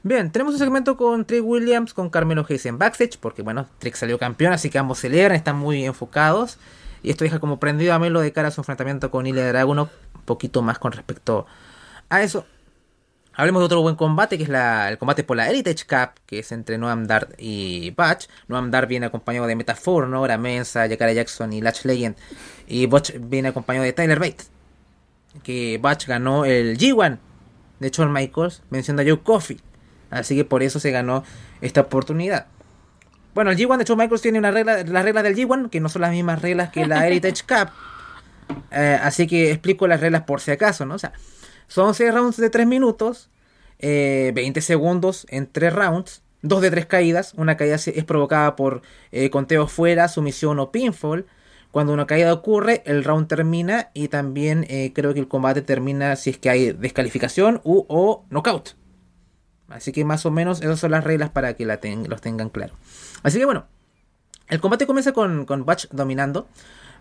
Bien, tenemos un segmento con Trick Williams, con Carmelo Hayes en backstage, porque bueno, Trick salió campeón, así que ambos celebran, están muy enfocados. Y esto deja como prendido a Melo de cara a su enfrentamiento con Ilya Dragunov, un poquito más con respecto a eso. Hablemos de otro buen combate, que es la, el combate por la Heritage Cup, que es entre Noam Dar y Batch. Noam Dar viene acompañado de Metafor, ¿no? Ahora Mensa, Yakara Jackson y Latch Legend. Y Butch viene acompañado de Tyler Bate. Que Batch ganó el G1 de Shawn Michaels, mencionando a Joe Coffey. Así que por eso se ganó esta oportunidad. Bueno, el G1 de Michaels tiene una regla, las reglas del G1, que no son las mismas reglas que la Heritage Cup. Eh, así que explico las reglas por si acaso, ¿no? O sea, son 6 rounds de 3 minutos, eh, 20 segundos en 3 rounds, 2 de 3 caídas. Una caída es provocada por eh, conteo fuera, sumisión o pinfall. Cuando una caída ocurre, el round termina y también eh, creo que el combate termina si es que hay descalificación u, o knockout. Así que más o menos esas son las reglas para que la ten los tengan claro. Así que bueno, el combate comienza con, con Butch dominando.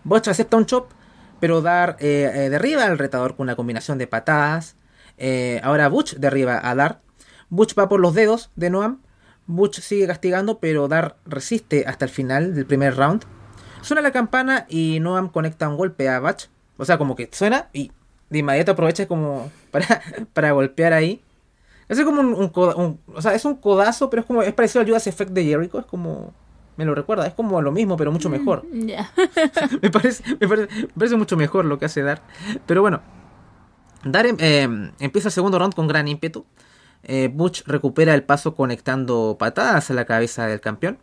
Butch acepta un chop, pero Dar eh, eh, derriba al retador con una combinación de patadas. Eh, ahora Butch derriba a Dar. Butch va por los dedos de Noam. Butch sigue castigando, pero Dar resiste hasta el final del primer round. Suena la campana y Noam conecta un golpe a Butch. O sea, como que suena y de inmediato aprovecha como para, para golpear ahí. Es como un, un, un, O sea, es un codazo, pero es como. Es parecido al Judas Effect de Jericho. Es como. Me lo recuerda, es como lo mismo, pero mucho mejor. Ya. me, parece, me, parece, me, parece, mucho mejor lo que hace Dar. Pero bueno. Dar eh, empieza el segundo round con gran ímpetu. Eh, Butch recupera el paso conectando patadas a la cabeza del campeón.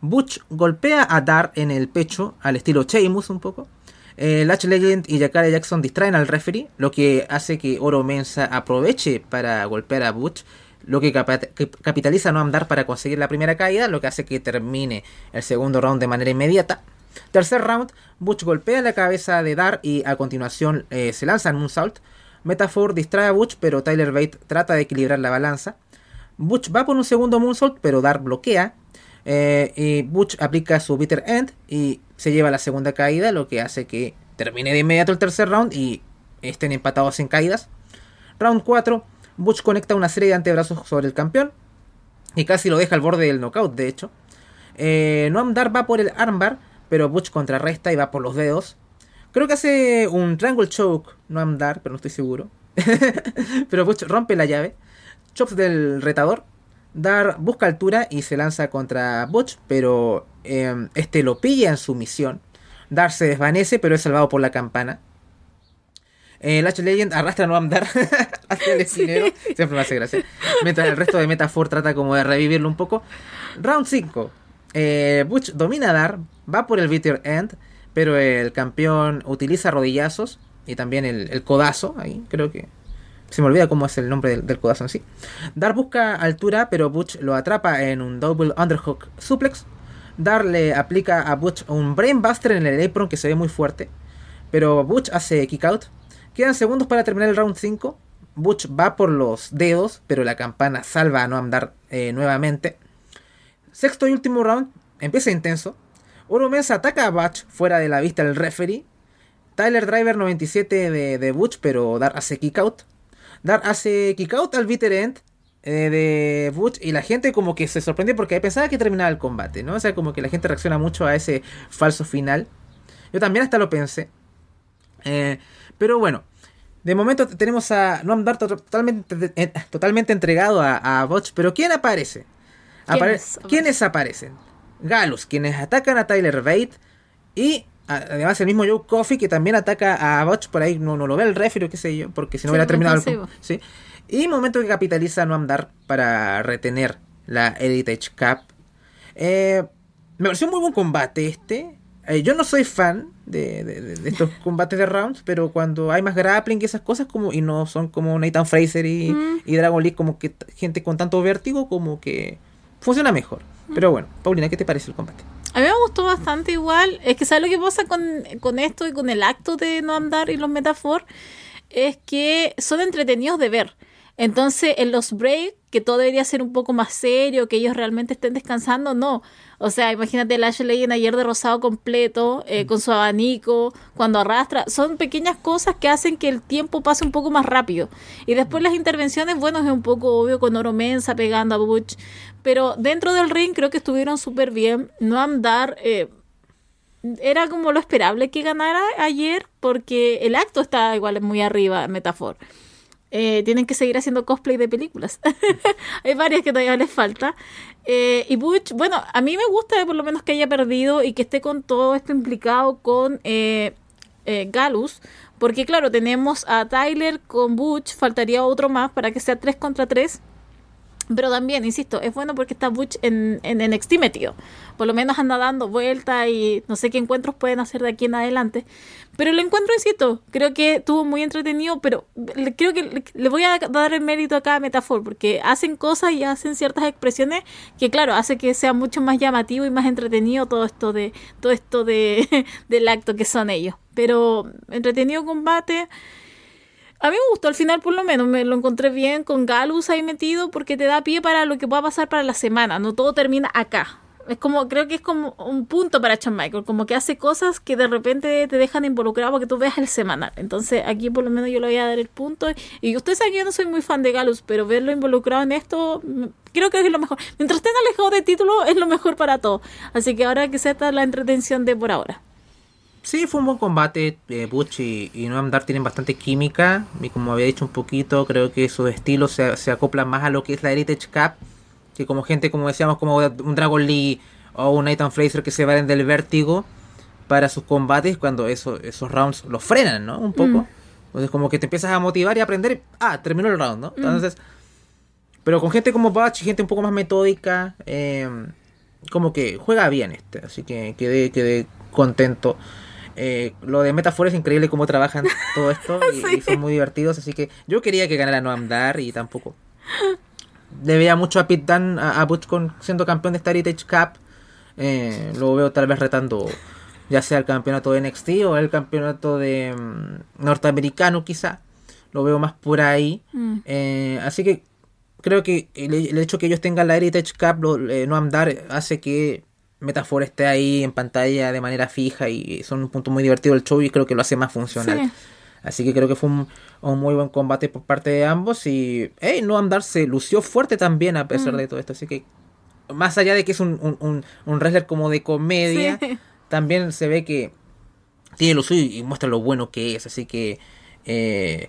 Butch golpea a Dar en el pecho, al estilo Sheamus un poco. Eh, Latch Legend y Yakara Jackson distraen al referee, lo que hace que Oro Mensa aproveche para golpear a Butch, lo que, cap que capitaliza a Noam Dar para conseguir la primera caída, lo que hace que termine el segundo round de manera inmediata. Tercer round, Butch golpea la cabeza de Dar y a continuación eh, se lanza en un salt. Metafor distrae a Butch, pero Tyler Bate trata de equilibrar la balanza. Butch va por un segundo moonsault, pero Dar bloquea. Eh, y Butch aplica su bitter end y se lleva la segunda caída, lo que hace que termine de inmediato el tercer round y estén empatados en caídas. Round 4, Butch conecta una serie de antebrazos sobre el campeón y casi lo deja al borde del knockout, de hecho. Eh, Noam Dar va por el armbar, pero Butch contrarresta y va por los dedos. Creo que hace un Triangle Choke, no Dar, pero no estoy seguro. pero Butch rompe la llave. Chops del retador. Dar busca altura y se lanza contra Butch, pero em, este lo pilla en su misión. Dar se desvanece, pero es salvado por la campana. El H Legend arrastra a Noam Dar hacia el esquinero. Siempre me hace gracia. Mientras el resto de Metafor trata como de revivirlo un poco. Round 5. Eh, Butch domina a Dar. Va por el Bitter End. Pero el campeón utiliza rodillazos. Y también el, codazo. Ahí creo que. Se me olvida cómo es el nombre del, codazo en sí. Dar busca altura. Pero Butch lo atrapa en un double underhook suplex. Dar le aplica a Butch un brainbuster en el apron que se ve muy fuerte. Pero Butch hace kick out Quedan segundos para terminar el round 5. Butch va por los dedos, pero la campana salva a no andar eh, nuevamente. Sexto y último round, empieza intenso. Oro ataca a Butch fuera de la vista del referee. Tyler Driver 97 de, de Butch, pero Dar hace kick out. Dar hace kick out al bitter end eh, de Butch y la gente como que se sorprende porque pensaba que terminaba el combate, ¿no? O sea, como que la gente reacciona mucho a ese falso final. Yo también hasta lo pensé. Eh, pero bueno, de momento tenemos a Noam Dar totalmente, eh, totalmente entregado a, a Botch. Pero ¿quién aparece? ¿Quiénes, aparecen? Galus, quienes atacan a Tyler Bate. Y además el mismo Joe Coffey que también ataca a Botch. Por ahí no, no lo ve el referee, qué sé yo, porque si no hubiera terminado el. ¿sí? Y momento que capitaliza Noam Dar para retener la Heritage Cup. Eh, me pareció muy buen combate este. Eh, yo no soy fan de, estos combates de rounds, pero cuando hay más grappling y esas cosas, como y no son como Nathan Fraser y, mm. Dragon League, como que gente con tanto vértigo, como que funciona mejor. Mm. Pero bueno, Paulina, ¿qué te parece el combate? A mí me gustó bastante igual. Es que ¿sabes lo que pasa con, esto y con el acto de no andar y los metafor? Es que son entretenidos de ver. Entonces, en los breaks, que todo debería ser un poco más serio, que ellos realmente estén descansando, no. O sea, imagínate el Ashley Legend ayer de rosado completo, eh, con su abanico, cuando arrastra. Son pequeñas cosas que hacen que el tiempo pase un poco más rápido. Y después las intervenciones, bueno, es un poco obvio con Oro Mensa pegando a Butch. Pero dentro del ring creo que estuvieron súper bien. No andar... Eh, era como lo esperable que ganara ayer porque el acto está igual muy arriba, Metafor. Eh, tienen que seguir haciendo cosplay de películas. Hay varias que todavía les falta. Eh, y Butch, bueno, a mí me gusta por lo menos que haya perdido y que esté con todo esto implicado con eh, Galus. Porque claro, tenemos a Tyler con Butch, faltaría otro más para que sea 3 contra 3. Pero también, insisto, es bueno porque está Butch en, en NXT metido. Por lo menos anda dando vueltas y no sé qué encuentros pueden hacer de aquí en adelante. Pero el encuentro, insisto, creo que estuvo muy entretenido, pero creo que le voy a dar el mérito a cada metáfora porque hacen cosas y hacen ciertas expresiones que, claro, hace que sea mucho más llamativo y más entretenido todo esto de todo esto de del acto que son ellos. Pero entretenido combate. A mí me gustó al final, por lo menos, me lo encontré bien con Galus ahí metido porque te da pie para lo que va a pasar para la semana. No todo termina acá. Es como, creo que es como un punto para Shawn Michael, como que hace cosas que de repente te dejan involucrado para que tú veas el semanal. Entonces, aquí por lo menos yo le voy a dar el punto. Y usted sabe que yo no soy muy fan de Galus, pero verlo involucrado en esto, mm, creo que es lo mejor. Mientras estén alejados de título, es lo mejor para todos. Así que ahora que se está la entretención de por ahora. Sí, fue un buen combate. Eh, Butch y, Noam Dar tienen bastante química. Y como había dicho un poquito, creo que sus estilos se, se acoplan más a lo que es la Heritage Cup. Que como gente, como decíamos, como un Dragon Lee o un Nathan Fraser que se valen del vértigo para sus combates cuando eso, esos rounds los frenan, ¿no? Un poco. Mm. Entonces como que te empiezas a motivar y a aprender. Ah, terminó el round, ¿no? Mm. Entonces... Pero con gente como Butch y gente un poco más metódica, eh, como que juega bien este. Así que quedé, quedé contento. Eh, lo de Metafor es increíble cómo trabajan todo esto y, son muy divertidos. Así que yo quería que ganara Noam Dar y tampoco. Le veía mucho a Pit Dan, a, Butch con, siendo campeón de Star Heritage Cup. Eh, lo veo tal vez retando ya sea el campeonato de NXT o el campeonato de mm, norteamericano quizá. Lo veo más por ahí. Mm. Eh, así que creo que el, hecho que ellos tengan la Heritage Cup, lo, Noam Dar, hace que Metafor esté ahí en pantalla de manera fija y son un punto muy divertido del show y creo que lo hace más funcional. Así que creo que fue un, muy buen combate por parte de ambos y hey, no andar se lució fuerte también a pesar mm. de todo esto. Así que más allá de que es un, un, un wrestler como de comedia, también se ve que tiene lo suyo y muestra lo bueno que es. Así que. Eh,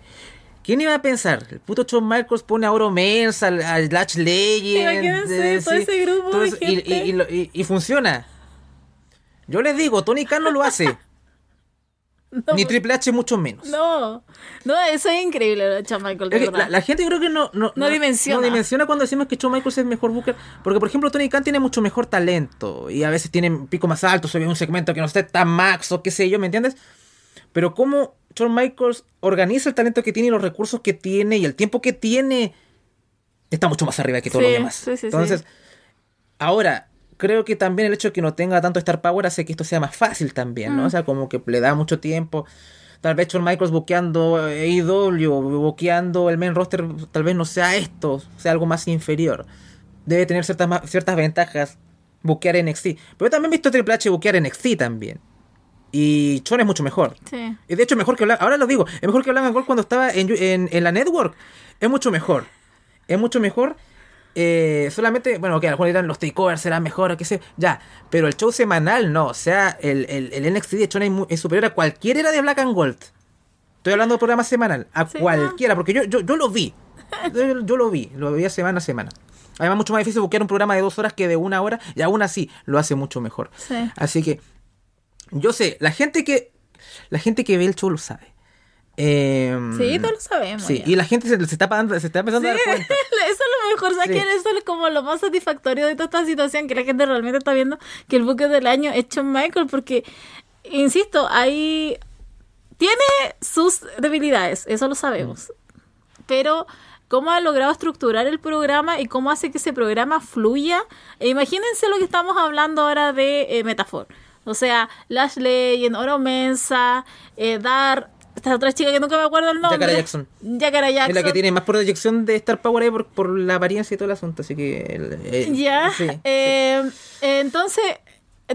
¿Quién iba a pensar? El puto Shawn Michaels pone a Oro Mensa, al, al Latch Legend. Imagínense, eh, todo sí, ese grupo todo de eso, y, gente. y- y lo- y- y funciona. Yo les digo, Tony Khan no lo hace. No, ni Triple H mucho menos. no, no, eso es increíble lo de Shawn Michaels, Es que la, la gente creo que no, no, No dimensiona. no dimensiona cuando decimos que Shawn Michaels es mejor booker. Porque, por ejemplo, Tony Khan tiene mucho mejor talento. Y a veces tiene pico más alto, se ve un segmento que no esté tan max o qué sé yo, ¿me entiendes? Pero cómo Shawn Michaels organiza el talento que tiene y los recursos que tiene y el tiempo que tiene, está mucho más arriba que todo Sí, lo demás. sí, sí, sí. Entonces, ahora, creo que también el hecho de que no tenga tanto Star Power hace que esto sea más fácil también, ¿no? Mm. O sea, como que le da mucho tiempo. Tal vez Shawn Michaels buqueando AEW, buqueando el main roster, tal vez no sea esto, sea algo más inferior. Debe tener ciertas, ciertas ventajas buquear NXT. Pero yo también he visto a Triple H buquear NXT también. Y Shawn es mucho mejor. Sí. Y de hecho, mejor que Blanc, ahora lo digo, es mejor que Blanc and Gold cuando estaba en, en, en la network. Es mucho mejor. Es mucho mejor. Eh, solamente, bueno, que a lo mejor dirán los takeovers serán mejor qué sé, ya. Pero el show semanal no. O sea, el, el, el NXT de Chona es, superior a cualquier era de Black and Gold. Estoy hablando de programa semanal. A Sí, cualquiera, porque yo, yo, yo lo vi. Yo, yo lo vi, lo veía semana a semana. Además, mucho más difícil buscar un programa de dos horas que de una hora, y aún así lo hace mucho mejor. Sí. Así que yo sé, la gente que la gente que ve el show lo sabe. Em, Sí, todos lo sabemos. Sí, ya. y la gente se, se está, dando- se está empezando a dar cuenta. Eso es lo mejor, ¿sabes Sí. Eso es como lo más satisfactorio de toda esta situación, que la gente realmente está viendo que el buque del año es Shawn Michael, porque, insisto, hay... Tiene sus debilidades, eso lo sabemos. Pero cómo ha logrado estructurar el programa y cómo hace que ese programa fluya. E imagínense lo que estamos hablando ahora de eh, Metafor. O sea, Lash Legend, Oro Mensa, eh, Dar... Esta otra chica que nunca me acuerdo el nombre. Yakara Jackson. Yakara Jackson. Es la que tiene más proyección de Star Power ahí por, por la apariencia y todo el asunto. Así que. el- eh, Ya. sí, eh, eh, entonces,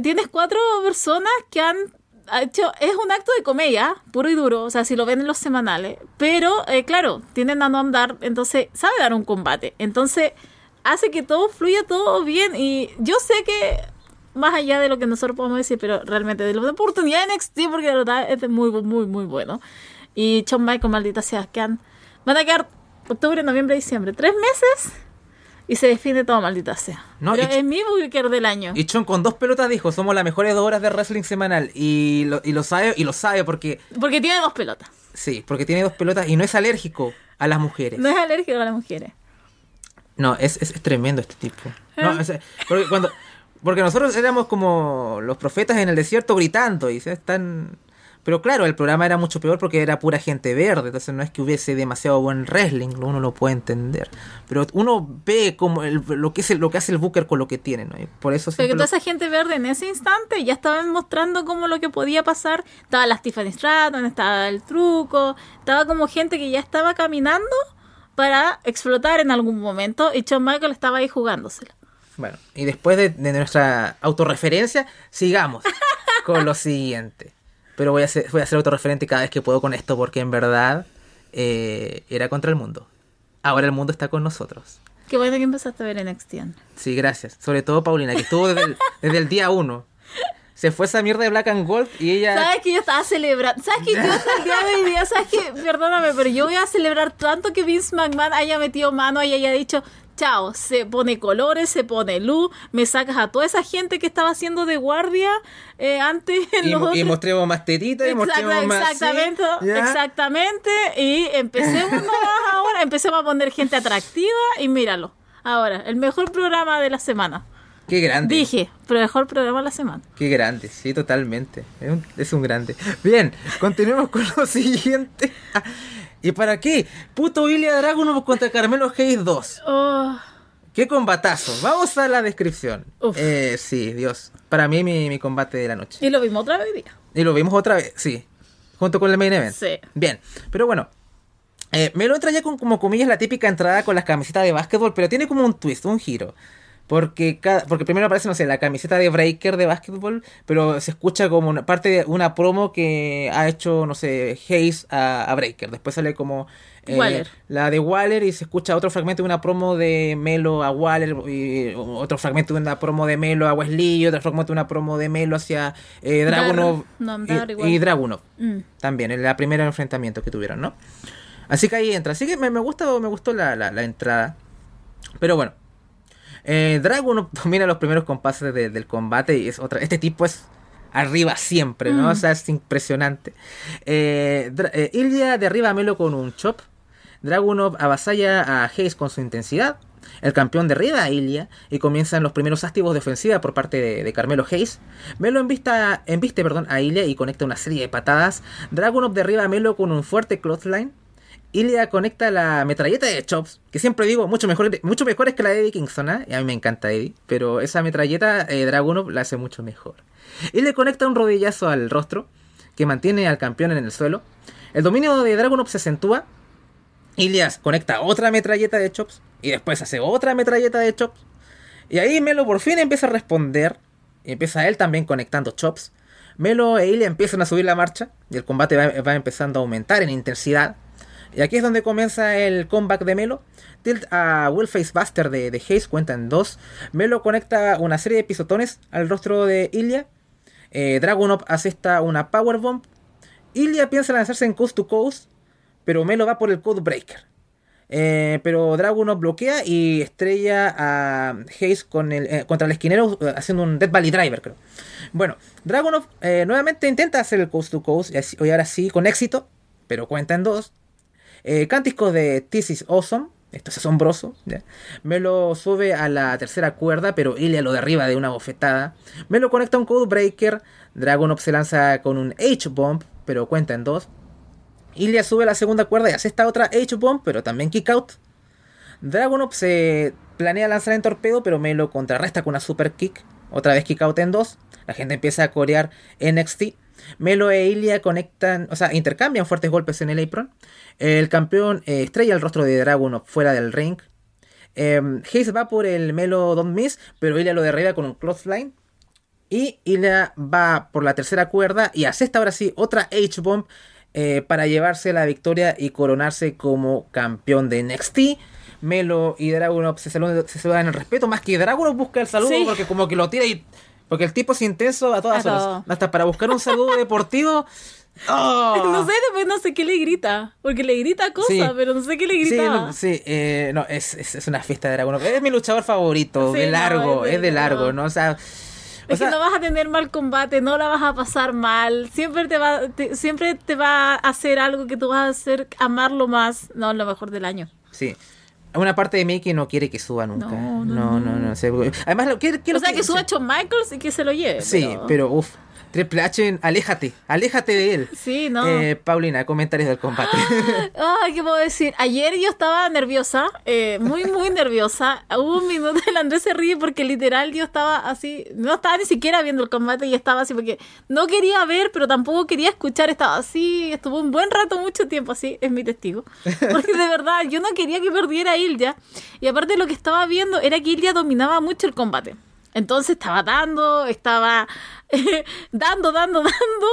tienes cuatro personas que han hecho. Es un acto de comedia, puro y duro. O sea, si lo ven en los semanales. Pero, eh, claro, tienen a no andar. Entonces, sabe dar un combate. Entonces, hace que todo fluya todo bien. Y yo sé que. Más allá de lo que nosotros podemos decir, pero realmente de la oportunidad de NXT, porque de verdad es muy, muy, muy bueno. Y Shawn Michael, maldita sea, quedan, van a quedar octubre, noviembre, diciembre, tres meses y se define todo, maldita sea. No, Pero es mi Booker del año. Y Chon con dos pelotas dijo: Somos las mejores dos horas de wrestling semanal. Y lo, y lo sabe, y lo sabe porque. Porque tiene dos pelotas. Sí, porque tiene dos pelotas y no es alérgico a las mujeres. No es alérgico a las mujeres. No, es, es, es tremendo este tipo. ¿Eh? No, es- porque cuando porque nosotros éramos como los profetas en el desierto gritando y se están pero claro, el programa era mucho peor porque era pura gente verde, entonces no es que hubiese demasiado buen wrestling, uno lo puede entender. Pero uno ve como el- lo que es el- lo que hace el Booker con lo que tiene, ¿no? Y por eso lo- toda esa gente verde en ese instante ya estaban mostrando como lo que podía pasar. Estaba la Tiffany Stratton, estaba el truco, estaba como gente que ya estaba caminando para explotar en algún momento y Shawn Michael estaba ahí jugándosela. Bueno, y después de, de nuestra autorreferencia, sigamos con lo siguiente. Pero voy a ser, voy a ser autorreferente cada vez que puedo con esto, porque en verdad eh, era contra el mundo. Ahora el mundo está con nosotros. Qué bueno que empezaste a ver NXT. Sí, gracias. Sobre todo Paulina, que estuvo desde el, desde el día uno. Se fue esa mierda de Black and Gold y ella... ¿Sabes que yo estaba celebrando? ¿Sabes que yo hasta el día de hoy día, sabes que, perdóname, pero yo voy a celebrar tanto que Vince McMahon haya metido mano y haya dicho, chao, se pone colores, se pone luz, me sacas a toda esa gente que estaba haciendo de guardia eh, antes en Y, los y mostremos más tetitas y mostremos más... exactamente, exactamente. Y empecemos ahora, empecemos a poner gente atractiva y míralo. Ahora, el mejor programa de la semana. Qué grande. Dije, pero mejor programa de la semana. Qué grande, sí, totalmente. Es un, es un grande. Bien, continuemos con lo siguiente. ¿Y para qué? Puto Ilya Dragunov contra Carmelo Hayes 2. Oh, ¡Qué combatazo! Vamos a la descripción. Eh, sí, Dios. Para mí, mi, mi combate de la noche. y lo vimos otra vez día. Y lo vimos otra vez, sí. Junto con el main event. Sí. Bien, pero bueno. Eh, me lo traía con como comillas la típica entrada con las camisetas de básquetbol, pero tiene como un twist, un giro. Porque, cada, porque primero aparece, no sé, la camiseta de Breaker de básquetbol, pero se escucha como una parte de una promo que ha hecho, no sé, Hayes a, a Breaker. Después sale como eh, Waller. la de Waller y se escucha otro fragmento de una promo de Melo a Waller, y otro fragmento de una promo de Melo a Wesley, y otro fragmento de una promo de Melo hacia eh, Dragunov No, y- y, Dragunov Mm. también, en el primer enfrentamiento que tuvieron, ¿no? Así que ahí entra. Así que me, me gusta, me gustó la, la- la entrada. Pero bueno. Eh, Dragunov domina los primeros compases de- del combate y es otra. Este tipo es arriba siempre, ¿no? Mm. O sea, es impresionante. Eh, eh, Ilya derriba a Melo con un chop. Dragunov avasalla a Hayes con su intensidad. El campeón derriba a Ilya y comienzan los primeros activos de ofensiva por parte de, de Carmelo Hayes. Melo envista, embiste perdón, a Ilya y conecta una serie de patadas. Dragunov derriba a Melo con un fuerte clothesline. Ilya conecta la metralleta de Chops, que siempre digo, mucho mejor, mucho mejor es que la de Eddie Kingston, ¿ah? y a mí me encanta Eddie, pero esa metralleta eh, la hace mucho mejor. Y le conecta un rodillazo al rostro, que mantiene al campeón en el suelo. El dominio de Dragunov se acentúa. Ilias conecta otra metralleta de Chops, y después hace otra metralleta de Chops. Y ahí Melo por fin empieza a responder, y empieza él también conectando Chops. Melo e Ilya empiezan a subir la marcha, y el combate va, va empezando a aumentar en intensidad. Y aquí es donde comienza el comeback de Melo. Tilt a Willface Buster de, de Hayes cuenta en dos. Melo conecta una serie de pisotones al rostro de Ilya. Eh, Dragunov asesta una Powerbomb. Ilya piensa lanzarse en Coast to Coast, pero Melo va por el Code Breaker. Eh, pero Dragunov bloquea y estrella a Hayes con el, eh, contra el esquinero eh, haciendo un Death Valley Driver, creo. Bueno, Dragunov eh, nuevamente intenta hacer el Coast to Coast y, y ahora sí con éxito, pero cuenta en dos. Eh, de This is Awesome. Esto es asombroso. Me lo sube a la tercera cuerda, pero Ilya lo derriba de una bofetada. Me lo conecta a un Code Breaker. Dragunov se lanza con un H-Bomb, pero cuenta en dos. Ilya sube a la segunda cuerda y hace esta otra H-Bomb, pero también Kick Out. Dragunov se planea lanzar en torpedo, pero me lo contrarresta con una Super Kick. Otra vez Kick Out en dos. La gente empieza a corear NXT. Melo e Ilya conectan, o sea, intercambian fuertes golpes en el apron. El campeón eh, estrella el rostro de Dragunov fuera del ring. Eh, Hayes va por el Melo Don't Miss, pero Ilya lo derriba con un clothesline. Y Ilya va por la tercera cuerda y hace esta ahora sí otra H-Bomb eh, para llevarse la victoria y coronarse como campeón de NXT. Melo y Dragunov se saludan, se saludan el respeto, más que Dragunov busca el saludo Sí. porque como que lo tira y... Porque el tipo es intenso a todas A horas. todo. Hasta para buscar un saludo deportivo. ¡oh! No sé, después no sé qué le grita. Porque le grita cosas, Sí. pero no sé qué le Sí, gritaba. no, sí, eh, no, es, es, es una fiesta de Dragunov. Es mi luchador favorito, Sí, de no, largo, es es de largo, no. ¿no? O sea, o Es sea, que no vas a tener mal combate, no la vas a pasar mal. Siempre te va, te- siempre te va a hacer algo que tú vas a hacer amarlo más. No, lo mejor del año. sí. Una parte de mí que no quiere que suba nunca. No, No, no, no, no. sé, Además, lo quiere, o sea, que suba Shawn Michaels y que se lo lleve. Sí, pero uff. Triple H, aléjate, aléjate de él. Sí, no. Eh, Paulina, comentarios del combate. Ay, ¿qué puedo decir? Ayer yo estaba nerviosa, eh, muy, muy nerviosa. Hubo un minuto, el Andrés se ríe porque literal yo estaba así, no estaba ni siquiera viendo el combate y estaba así porque no quería ver, pero tampoco quería escuchar, estaba así, estuvo un buen rato, mucho tiempo así, es mi testigo. Porque de verdad, yo no quería que perdiera Ilya. Y aparte lo que estaba viendo era que Ilya dominaba mucho el combate. Entonces estaba dando, estaba dando, dando, dando,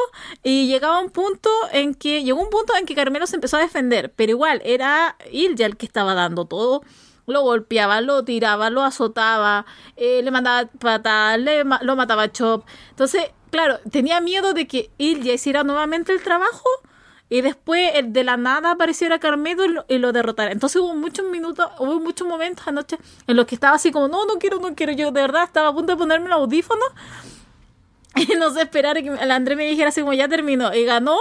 y llegaba un punto en que, llegó un punto en que Carmelo se empezó a defender, pero igual era Ilya el que estaba dando todo. Lo golpeaba, lo tiraba, lo azotaba, eh, le mandaba patadas, le ma- lo mataba Chop. Entonces, claro, tenía miedo de que Ilya hiciera nuevamente el trabajo y después de la nada apareciera Carmelo y lo, y derrotara. Entonces hubo muchos minutos, hubo muchos momentos anoche en los que estaba así como, no, no quiero, no quiero. Yo de verdad estaba a punto de ponerme el audífono y no sé esperar a que el me dijera así como, ya terminó. Y ganó,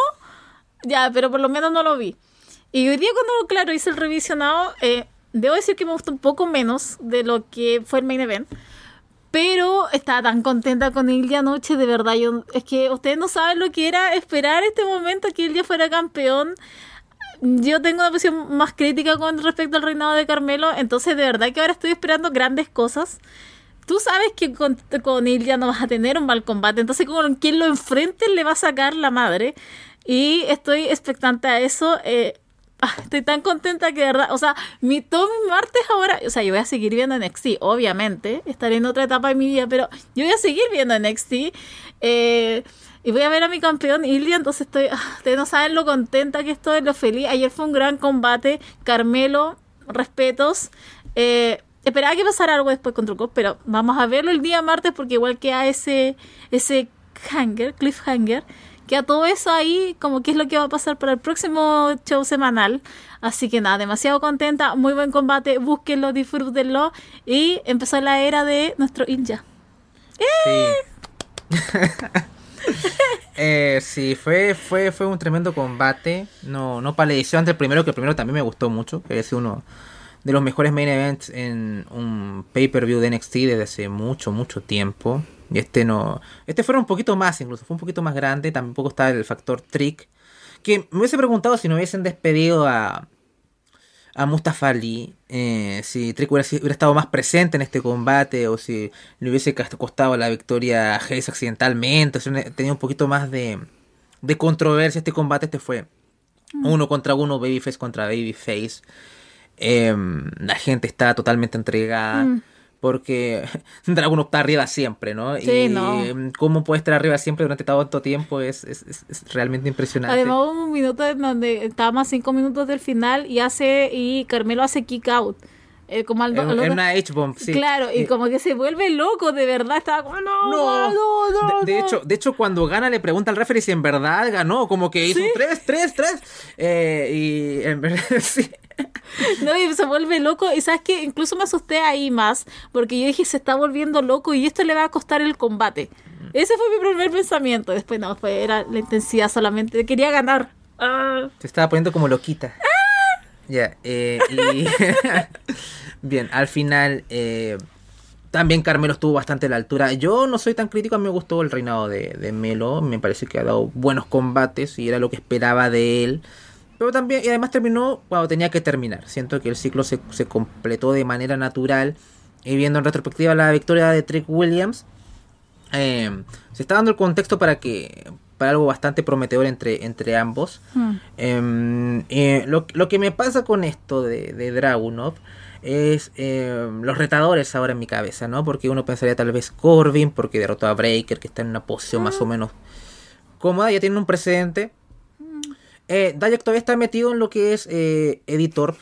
ya, pero por lo menos no lo vi. Y hoy día cuando, claro, hice el revisionado, eh, debo decir que me gustó un poco menos de lo que fue el main event. Pero estaba tan contenta con Ilya anoche, de verdad. Yo, es que ustedes no saben lo que era esperar este momento que Ilya fuera campeón. Yo tengo una posición más crítica con respecto al reinado de Carmelo, entonces de verdad que ahora estoy esperando grandes cosas. Tú sabes que con, con no vas a tener un mal combate, entonces con quien lo enfrente le va a sacar la madre. Y estoy expectante a eso. eh, estoy tan contenta que de verdad, o sea, mi, todos mis martes ahora, o sea, yo voy a seguir viendo NXT, obviamente, estaré en otra etapa de mi vida, pero yo voy a seguir viendo NXT. Eh, y voy a ver a mi campeón Ilya, entonces estoy, ah, ustedes no saben lo contenta que estoy, lo feliz. Ayer fue un gran combate, Carmelo, respetos. Eh, esperaba que pasara algo después contra Cop, pero vamos a verlo el día martes porque igual queda ese, ese hanger, cliffhanger, queda todo eso ahí como que es lo que va a pasar para el próximo show semanal. Así que nada, demasiado contenta, muy buen combate, búsquenlo, disfrútenlo y empezó la era de nuestro. Sí. eh, sí, fue, fue, fue un tremendo combate. No, no paledeció ante el primero, que el primero también me gustó mucho, que es uno de los mejores main events en un pay-per-view de NXT desde hace mucho, mucho tiempo. Y este no. Este fue un poquito más, incluso, fue un poquito más grande. Tampoco está el factor trick. Que me hubiese preguntado si no hubiesen despedido a, a Mustafa Ali, eh, si Trick hubiera, hubiera, estado más presente en este combate o si le hubiese costado la victoria a Hayes accidentalmente, o sea, tenía un poquito más de, de controversia este combate, este fue uno contra uno, Babyface contra Babyface. Eh, la gente está totalmente entregada. Mm. Porque Dragon está arriba siempre, ¿no? Sí, y no. cómo puede estar arriba siempre durante tanto tiempo es, es, es, es realmente impresionante. Además hubo un minuto en donde estaba a cinco minutos del final y hace y Carmelo hace kick out. Eh, como al, en, al en una H-bomb, sí. Claro, y, y, como que se vuelve loco, de verdad, estaba como, no, no, no, no de, hecho, de hecho, cuando gana le pregunta al referee si en verdad ganó, como que hizo ¿Sí? tres, tres, tres, eh, y en verdad, sí. No, y se vuelve loco. Y sabes que incluso me asusté ahí más. Porque yo dije, se está volviendo loco y esto le va a costar el combate. Ese fue mi primer pensamiento. Después no, fue, era la intensidad solamente. Quería ganar. Ah. Se estaba poniendo como loquita. Ya, eh, y. Bien, al final. Eh, también Carmelo estuvo bastante a la altura. Yo no soy tan crítico, a mí me gustó el reinado de, de Melo. Me parece que ha dado buenos combates y era lo que esperaba de él. Pero también, y además terminó cuando tenía que terminar. Siento que el ciclo se, se completó de manera natural. Y viendo en retrospectiva la victoria de Trick Williams, eh, se está dando el contexto para que para algo bastante prometedor entre, entre ambos. Hmm. Eh, eh, lo, lo, que me pasa con esto de, de Dragunov es eh, los retadores ahora en mi cabeza, ¿no? Porque uno pensaría tal vez Corbin, porque derrotó a Breaker, que está en una posición más o menos cómoda, ya tiene un precedente. Eh, Dayak todavía está metido en lo que es eh, editor.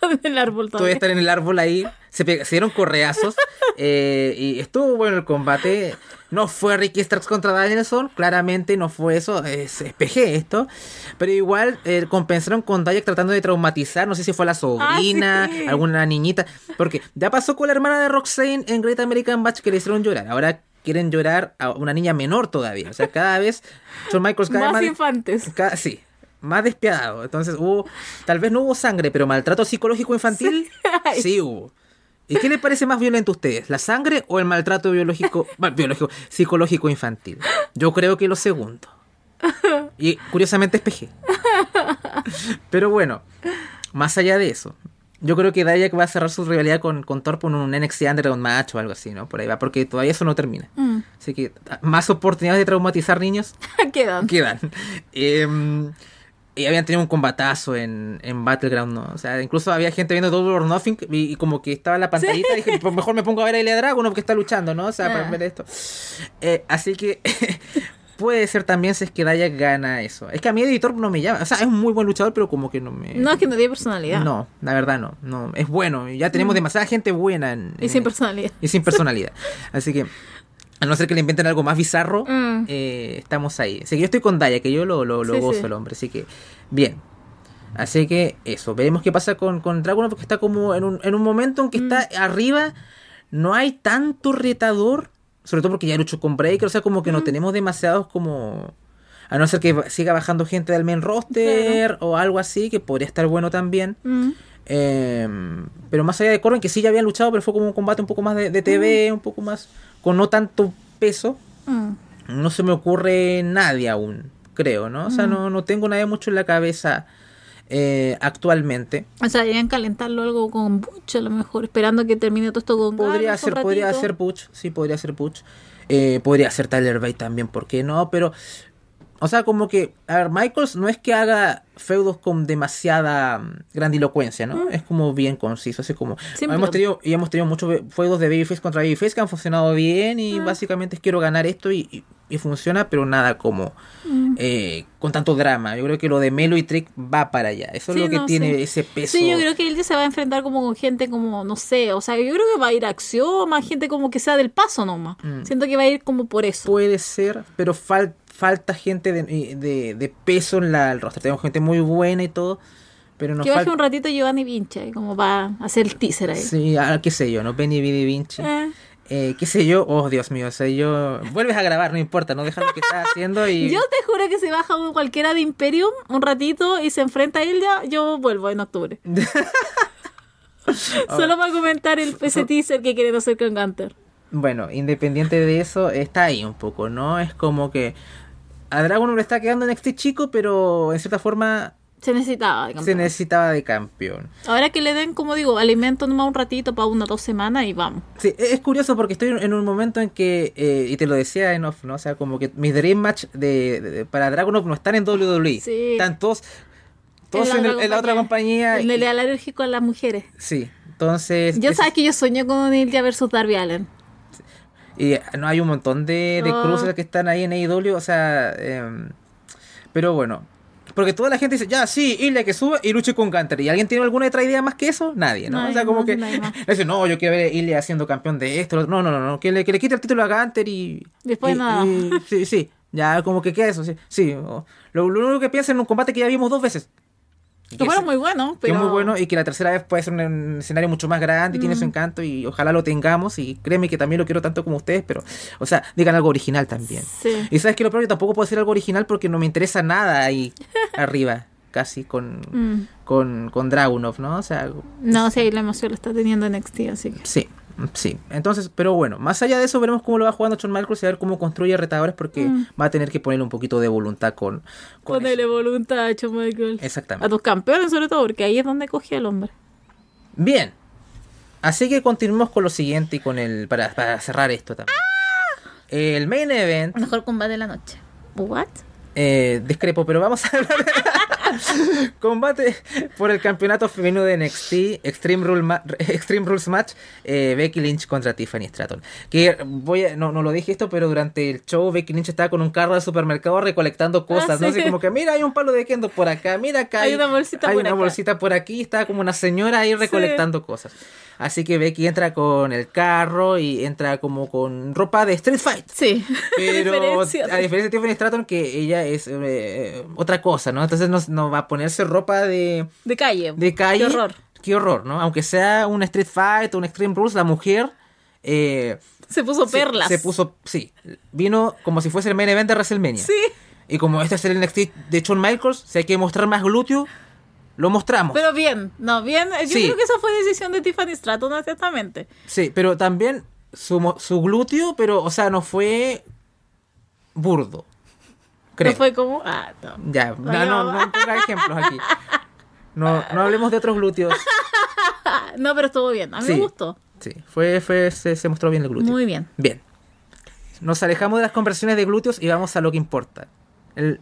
en el árbol todavía. está en el árbol ahí. Se, se dieron correazos. eh, y estuvo bueno el combate. No fue Ricky Starks contra Danielson. Claramente no fue eso. Es, es PG esto. Pero igual eh, compensaron con Dayak tratando de traumatizar. No sé si fue la sobrina, ah, sí. alguna niñita. Porque ya pasó con la hermana de Roxane en Great American Batch que le hicieron llorar. Ahora quieren llorar a una niña menor todavía. O sea, cada vez Shawn Michaels cada más, más infantes. Cada, sí, más despiadado. Entonces hubo, tal vez no hubo sangre, pero maltrato psicológico infantil sí, sí hubo. ¿Y qué les parece más violento a ustedes? ¿La sangre o el maltrato biológico, biológico psicológico infantil? Yo creo que lo segundo. Y curiosamente es PG. Pero bueno, más allá de eso, yo creo que Dayak va a cerrar su rivalidad con, con Thor por un NXT Underground match o algo así, ¿no? Por ahí va, porque todavía eso no termina. Mm. Así que más oportunidades de traumatizar niños quedan. Quedan. Eh, y habían tenido un combatazo en, en Battleground, ¿no? O sea, incluso había gente viendo Double or Nothing y, y como que estaba en la pantallita y dije, pues mejor me pongo a ver a Ilya Dragon porque está luchando, ¿no? O sea, ah. para ver esto. Eh, así que puede ser también si es que Dayak gana eso. Es que a mi editor no me llama. O sea, es un muy buen luchador, pero como que no me. No, es que no tiene personalidad. No, la verdad no. no es bueno. Ya tenemos mm. demasiada gente buena. En, y sin personalidad. Y sin personalidad. Así que. A no ser que le inventen algo más bizarro, mm. eh, estamos ahí. Así que yo estoy con Daya, que yo lo, lo, lo sí, gozo sí. el hombre. Así que, bien. Así que eso, veremos qué pasa con, con Dragon, porque está como en un, en un momento en que mm. está arriba. No hay tanto retador sobre todo porque ya luchó con Breaker, o sea, como que mm. no tenemos demasiados como... A no ser que siga bajando gente del main roster claro. o algo así, que podría estar bueno también. Mm. Eh, pero más allá de Corbin, que sí ya habían luchado, pero fue como un combate un poco más de, de TV, mm. un poco más... con no tanto peso. Mm. No se me ocurre nadie aún, creo, ¿no? O sea, no, no tengo nadie mucho en la cabeza eh, actualmente. O sea, deberían calentarlo algo con Butch a lo mejor, esperando que termine todo esto con Podría ser, podría ser Butch, sí, podría ser Butch. Eh, podría ser Tyler Bate también, ¿por qué no? Pero O sea, como que, a ver, Michaels no es que haga feudos con demasiada mm, grandilocuencia, ¿no? Es como bien conciso, así como... Simple. Hemos tenido, y hemos tenido muchos feudos de Babyface contra Babyface que han funcionado bien y básicamente es quiero ganar esto y, y- y funciona, pero nada como eh, con tanto drama. Yo creo que lo de Melo y Trick va para allá. Eso Sí, es lo que no, tiene sí. ese peso. Sí, yo creo que él ya se va a enfrentar como con gente como, no sé, o sea, yo creo que va a ir a acción, más gente como que sea del paso nomás. Mm. Siento que va a ir como por eso. Puede ser, pero fal- falta gente de, de- de peso en la, el roster. Tenemos gente muy buena y todo, pero nos que baje un ratito Giovanni Vinci, como va a hacer el teaser ahí. Sí, ah, qué sé yo, ¿no? Benny Vidi Vinci. Eh. Eh, qué sé yo, oh Dios mío, o sea, yo... Vuelves a grabar, no importa, no dejas lo que estás haciendo y... Yo te juro que si baja un- cualquiera de Imperium un ratito y se enfrenta a él ya, yo vuelvo en octubre. Solo para comentar el, ese teaser que quieren hacer con Gunter. Bueno, independiente de eso, está ahí un poco, ¿no? Es como que a Dragon le está quedando en este chico, pero en cierta forma Se necesitaba de se campeón. necesitaba de campeón. Ahora que le den, como digo, alimento nomás un ratito para una o dos semanas y vamos. Sí, e- es curioso porque estoy en un momento en que, eh, y te lo decía en off, ¿no? O sea, como que mis Dream Match de, de- para Dragunov no están en WWE. Sí. Están todos, todos en, el- en la otra compañía. En el alérgico a las mujeres. sí, entonces... Yo es- sabes que yo sueño con Ilya versus Darby Allen. Y eh, no hay un montón de, de Oh. cruces que están ahí en AEW, o sea, em, pero bueno, porque toda la gente dice, ya, sí, Ilya que suba y luche con Gunter. ¿Y alguien tiene alguna otra idea más que eso? Nadie, ¿no? O sea, como más, que más. dice, no, yo quiero ver a Ilya siendo campeón de esto. lo otro". No, no, no, no, que le, que le quite el título a Gunter y... Después y- nada. y- sí, sí, ya como que queda eso, sí. sí lo único que piensa en un combate que ya vimos dos veces. Que fueron ese- muy buenos, que pero... es muy bueno y que la tercera vez puede ser un, un escenario mucho más grande y tiene su encanto y ojalá lo tengamos y créeme que también lo quiero tanto como ustedes, pero, o sea, digan algo original también. Sí. Y sabes que lo peor, yo tampoco puedo decir algo original porque no me interesa nada ahí arriba, casi con, Mm. con, con Dragunov, ¿no? O sea, No, sí, la emoción la está teniendo en NXT, así que... sí, sí. Entonces, pero bueno, más allá de eso veremos cómo lo va jugando Shawn Michaels y a ver cómo construye retadores porque Mm. va a tener que ponerle un poquito de voluntad con... con Ponele eso. voluntad, Shawn Michaels. Exactamente. A tus campeones sobre todo, porque ahí es donde cogía el hombre. Bien. Así que continuemos con lo siguiente y con el. para, para cerrar esto también. El main event. Mejor combate de la noche. ¿What? eh, discrepo, pero vamos a hablar combate por el campeonato femenino de NXT Extreme, Rule Ma- Extreme Rules Match eh, Becky Lynch contra Tiffany Stratton que voy a, no, no lo dije esto pero durante el show Becky Lynch estaba con un carro de supermercado recolectando cosas Ah, no sí. Así como que mira hay un palo de kendo por acá mira acá Hay una bolsita hay por una acá. bolsita por aquí estaba como una señora ahí recolectando cosas así que Becky entra con el carro y entra como con ropa de Street Fight Sí. pero Diferencia. a diferencia de Tiffany Stratton que ella es eh, otra cosa, ¿no? Entonces no, no va a ponerse ropa de, De calle. de calle. Qué horror. Qué horror, ¿no? Aunque sea un Street Fight o un Extreme Rules, la mujer eh, Se puso se- perlas. Se, puso, sí, vino como si fuese el main event de WrestleMania. Sí. Y como este es el NXT de Shawn Michaels, si hay que mostrar más glúteo, lo mostramos. Pero bien, no, bien. Yo Sí. creo que esa fue decisión de Tiffany Stratton, honestamente. Sí, pero también su, su glúteo, pero, o sea, no fue burdo. Creo. No fue como. Ah, no. Ya, no, no, mamá. no ponga ejemplos aquí. No, no hablemos de otros glúteos. No, pero estuvo bien. A mí Sí. me gustó. Sí, fue, fue, se, se mostró bien el glúteo. Muy bien. Bien. Nos alejamos de las conversiones de glúteos y vamos a lo que importa. El,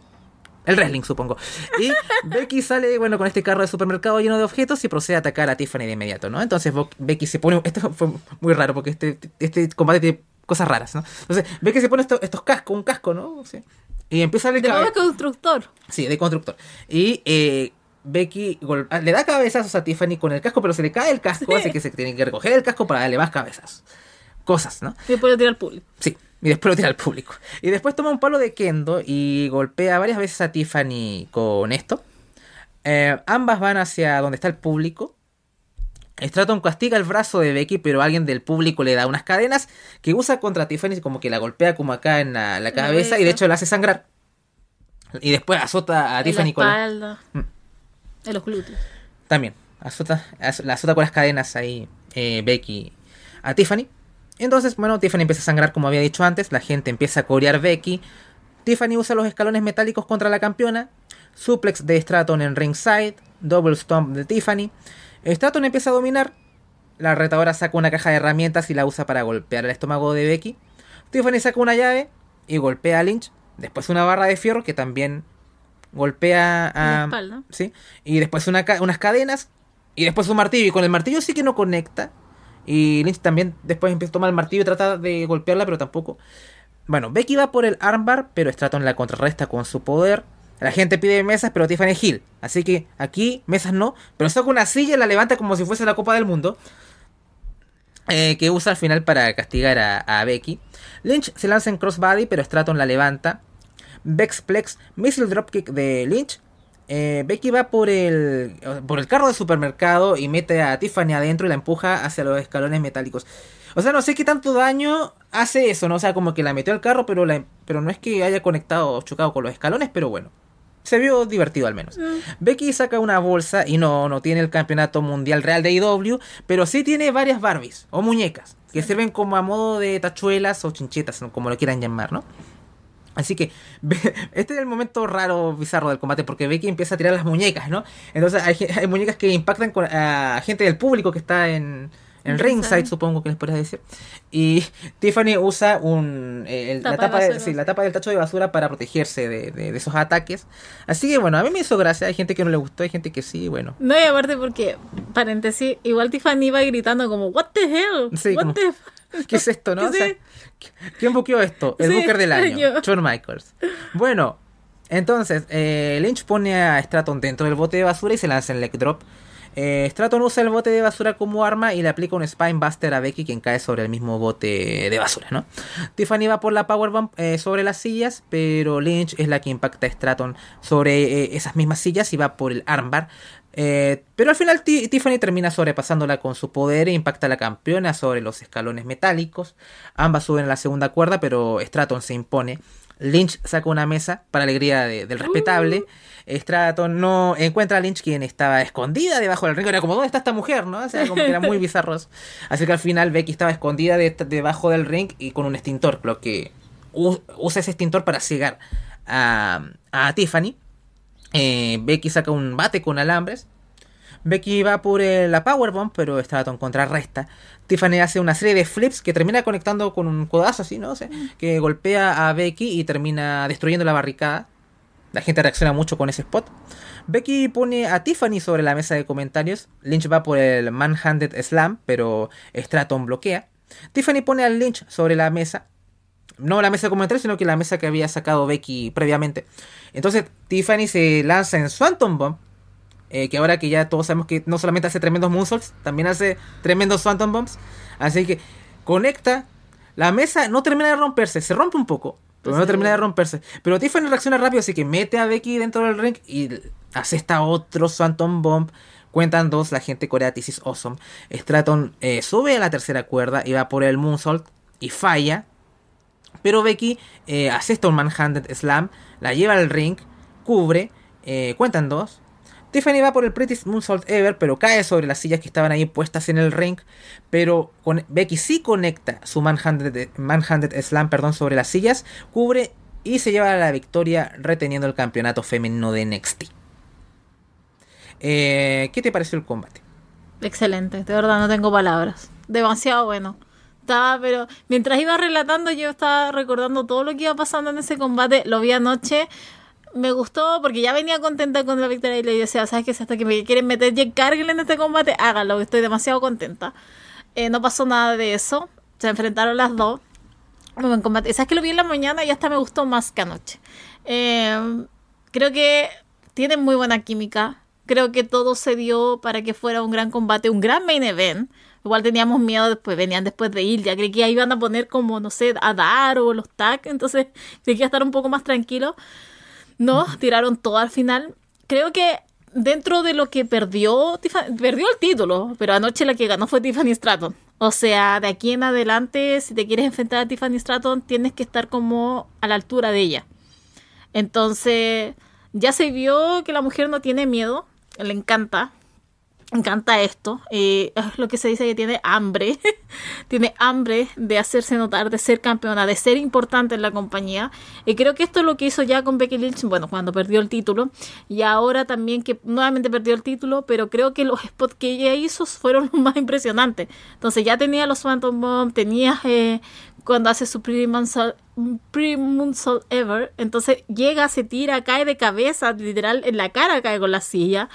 el wrestling, supongo. Y Becky sale, bueno, con este carro de supermercado lleno de objetos y procede a atacar a Tiffany de inmediato, ¿no? Entonces Becky se pone... Esto fue muy raro porque este, este combate tiene cosas raras, ¿no? Entonces Becky se pone esto- estos cascos, un casco, ¿no? Sí. Y empieza a De cabe- constructor. Sí, de constructor. Y eh, Becky gol- ah, le da cabezazos a Tiffany con el casco, pero se le cae el casco, así que se tiene que recoger el casco para darle más cabezas. Cosas, ¿no? Y después lo tira al público. Sí. Y después lo tira al público. Y después toma un palo de kendo y golpea varias veces a Tiffany con esto. Eh, ambas van hacia donde está el público. Stratton castiga el brazo de Becky, pero alguien del público le da unas cadenas que usa contra Tiffany, como que la golpea como acá en la, la cabeza y de hecho la hace sangrar. Y después azota a En la Tiffany con la- espalda. Mm. En los glúteos. también, azota, az- la azota con las cadenas ahí eh, Becky a Tiffany. Entonces, bueno, Tiffany empieza a sangrar como había dicho antes, la gente empieza a corear Becky. Tiffany usa los escalones metálicos contra la campeona. Suplex de Stratton en ringside. Double stomp de Tiffany. Stratton empieza a dominar. La retadora saca una caja de herramientas y la usa para golpear el estómago de Becky. Tiffany saca una llave y golpea a Lynch. después una barra de fierro que también golpea a... La espalda. Sí, y después una ca- unas cadenas y después un martillo y con el martillo sí que no conecta. Y Lynch también después empieza a tomar el martillo y trata de golpearla, pero tampoco. Bueno, Becky va por el armbar, pero Stratton la contrarresta con su poder. La gente pide mesas, pero Tiffany Hill. Así que aquí, mesas no. Pero saca una silla y la levanta como si fuese la Copa del Mundo. eh, que usa al final para castigar a, Becky. Lynch se lanza en crossbody, pero Stratton la levanta. Vexplex, Missile Dropkick de Lynch. Eh, Becky va por el, por el carro de supermercado y mete a Tiffany adentro y la empuja hacia los escalones metálicos. O sea, no sé qué tanto daño hace eso, ¿no? O sea, como que la metió al carro, pero, la, pero no es que haya conectado o chocado con los escalones, pero bueno. Se vio divertido al menos. Becky saca una bolsa y no, no tiene el campeonato mundial real de IW, pero sí tiene varias Barbies o muñecas que sirven como a modo de tachuelas o chinchetas, como lo quieran llamar, ¿no? Así que este es el momento raro, bizarro del combate, porque Becky empieza a tirar las muñecas, ¿no? Entonces hay, muñecas que impactan con, a gente del público que está en, en ringside, supongo que les podrías decir. Y Tiffany usa un, eh, el- la, Tapa de- sí, la tapa del tacho de basura para protegerse de, de- de esos ataques. Así que bueno, a mí me hizo gracia. Hay gente que no le gustó, hay gente que sí, bueno. No, y aparte porque, paréntesis, igual Tiffany iba gritando como, what the hell? Sí, what como- the f-?" ¿Qué es esto, no? ¿Qué O sea? ¿Quién buqueó esto? El Booker del año, yo. Michaels. Bueno, entonces, eh, Lynch pone a Stratton dentro del bote de basura y se lanza en leg drop. Eh, Stratton usa el bote de basura como arma y le aplica un Spine Buster a Becky, quien cae sobre el mismo bote de basura, ¿no? Tiffany va por la Powerbomb eh, sobre las sillas, pero Lynch es la que impacta a Stratton sobre eh, esas mismas sillas y va por el armbar. Eh, pero al final Ti- Tiffany termina sobrepasándola con su poder e impacta a la campeona sobre los escalones metálicos. Ambas suben a la segunda cuerda, pero Stratton se impone. Lynch saca una mesa para alegría de- del respetable. Stratton no encuentra a Lynch, quien estaba escondida debajo del ring. Era como, ¿dónde está esta mujer? ¿no? O sea, como que era muy bizarro. eso. Así que al final Becky estaba escondida de- debajo del ring y con un extintor, lo que usa ese extintor para cegar a, a Tiffany. Eh, Becky saca un bate con alambres. Becky va por eh, la Powerbomb, pero Stratton contrarresta. Tiffany hace una serie de flips que termina conectando con un codazo así, ¿no? O sea, que golpea a Becky y termina destruyendo la barricada. La gente reacciona mucho con ese spot. Becky pone a Tiffany sobre la mesa de comentarios. Lynch va por el Manhanded Slam, pero Stratton bloquea. Tiffany pone a Lynch sobre la mesa. No la mesa comentarios, sino que la mesa que había sacado Becky previamente. Entonces Tiffany se lanza en Swanton Bomb. eh, que ahora que ya todos sabemos que no solamente hace tremendos moonsaults, también hace tremendos Swanton Bombs. Así que conecta. La mesa no termina de romperse, se rompe un poco, pero no termina de romperse. Pero Tiffany reacciona rápido, así que mete a Becky dentro del ring y hace esta otro Swanton Bomb. Cuentan dos, la gente corea This is awesome. Stratton eh, sube a la tercera cuerda y va por el moonsault y falla. Pero Becky eh, asesta un manhanded slam, la lleva al ring, cubre, eh, cuentan dos. Tiffany va por el Prettiest Moonsault Ever, pero cae sobre las sillas que estaban ahí puestas en el ring. Pero con, Becky sí conecta su manhanded, manhanded slam perdón, sobre las sillas, cubre y se lleva la victoria reteniendo el campeonato femenino de NXT. Eh, ¿Qué te pareció el combate? Excelente, de verdad no tengo palabras. Demasiado bueno. Pero mientras iba relatando, yo estaba recordando todo lo que iba pasando en ese combate. Lo vi anoche. Me gustó porque ya venía contenta con la victoria y le decía, ¿sabes qué? Si hasta que me quieren meter Jake Cargill en este combate, hágalo, estoy demasiado contenta. Eh, no pasó nada de eso. Se enfrentaron las dos. Muy buen combate. ¿Sabes que lo vi en la mañana y hasta me gustó más que anoche? Eh, creo que tienen muy buena química. Creo que todo se dio para que fuera un gran combate, un gran main event. Igual teníamos miedo después, venían después de ir, ya creí que ahí iban a poner como, no sé, a dar o los tag, entonces creí que iba a estar un poco más tranquilo. No, tiraron todo al final. Creo que dentro de lo que perdió, perdió el título, pero anoche la que ganó fue Tiffany Stratton. O sea, de aquí en adelante, si te quieres enfrentar a Tiffany Stratton, tienes que estar como a la altura de ella. Entonces, ya se vio que la mujer no tiene miedo, le encanta, encanta esto. eh, es lo que se dice que tiene hambre, tiene hambre de hacerse notar, de ser campeona, de ser importante en la compañía. Y creo que esto es lo que hizo ya con Becky Lynch, bueno, cuando perdió el título, y ahora también que nuevamente perdió el título, pero creo que los spots que ella hizo fueron los más impresionantes. Entonces ya tenía los Phantom Bomb, tenía eh, cuando hace su pre-moonsault pre ever. Entonces llega, se tira, cae de cabeza, literal, en la cara cae con la silla.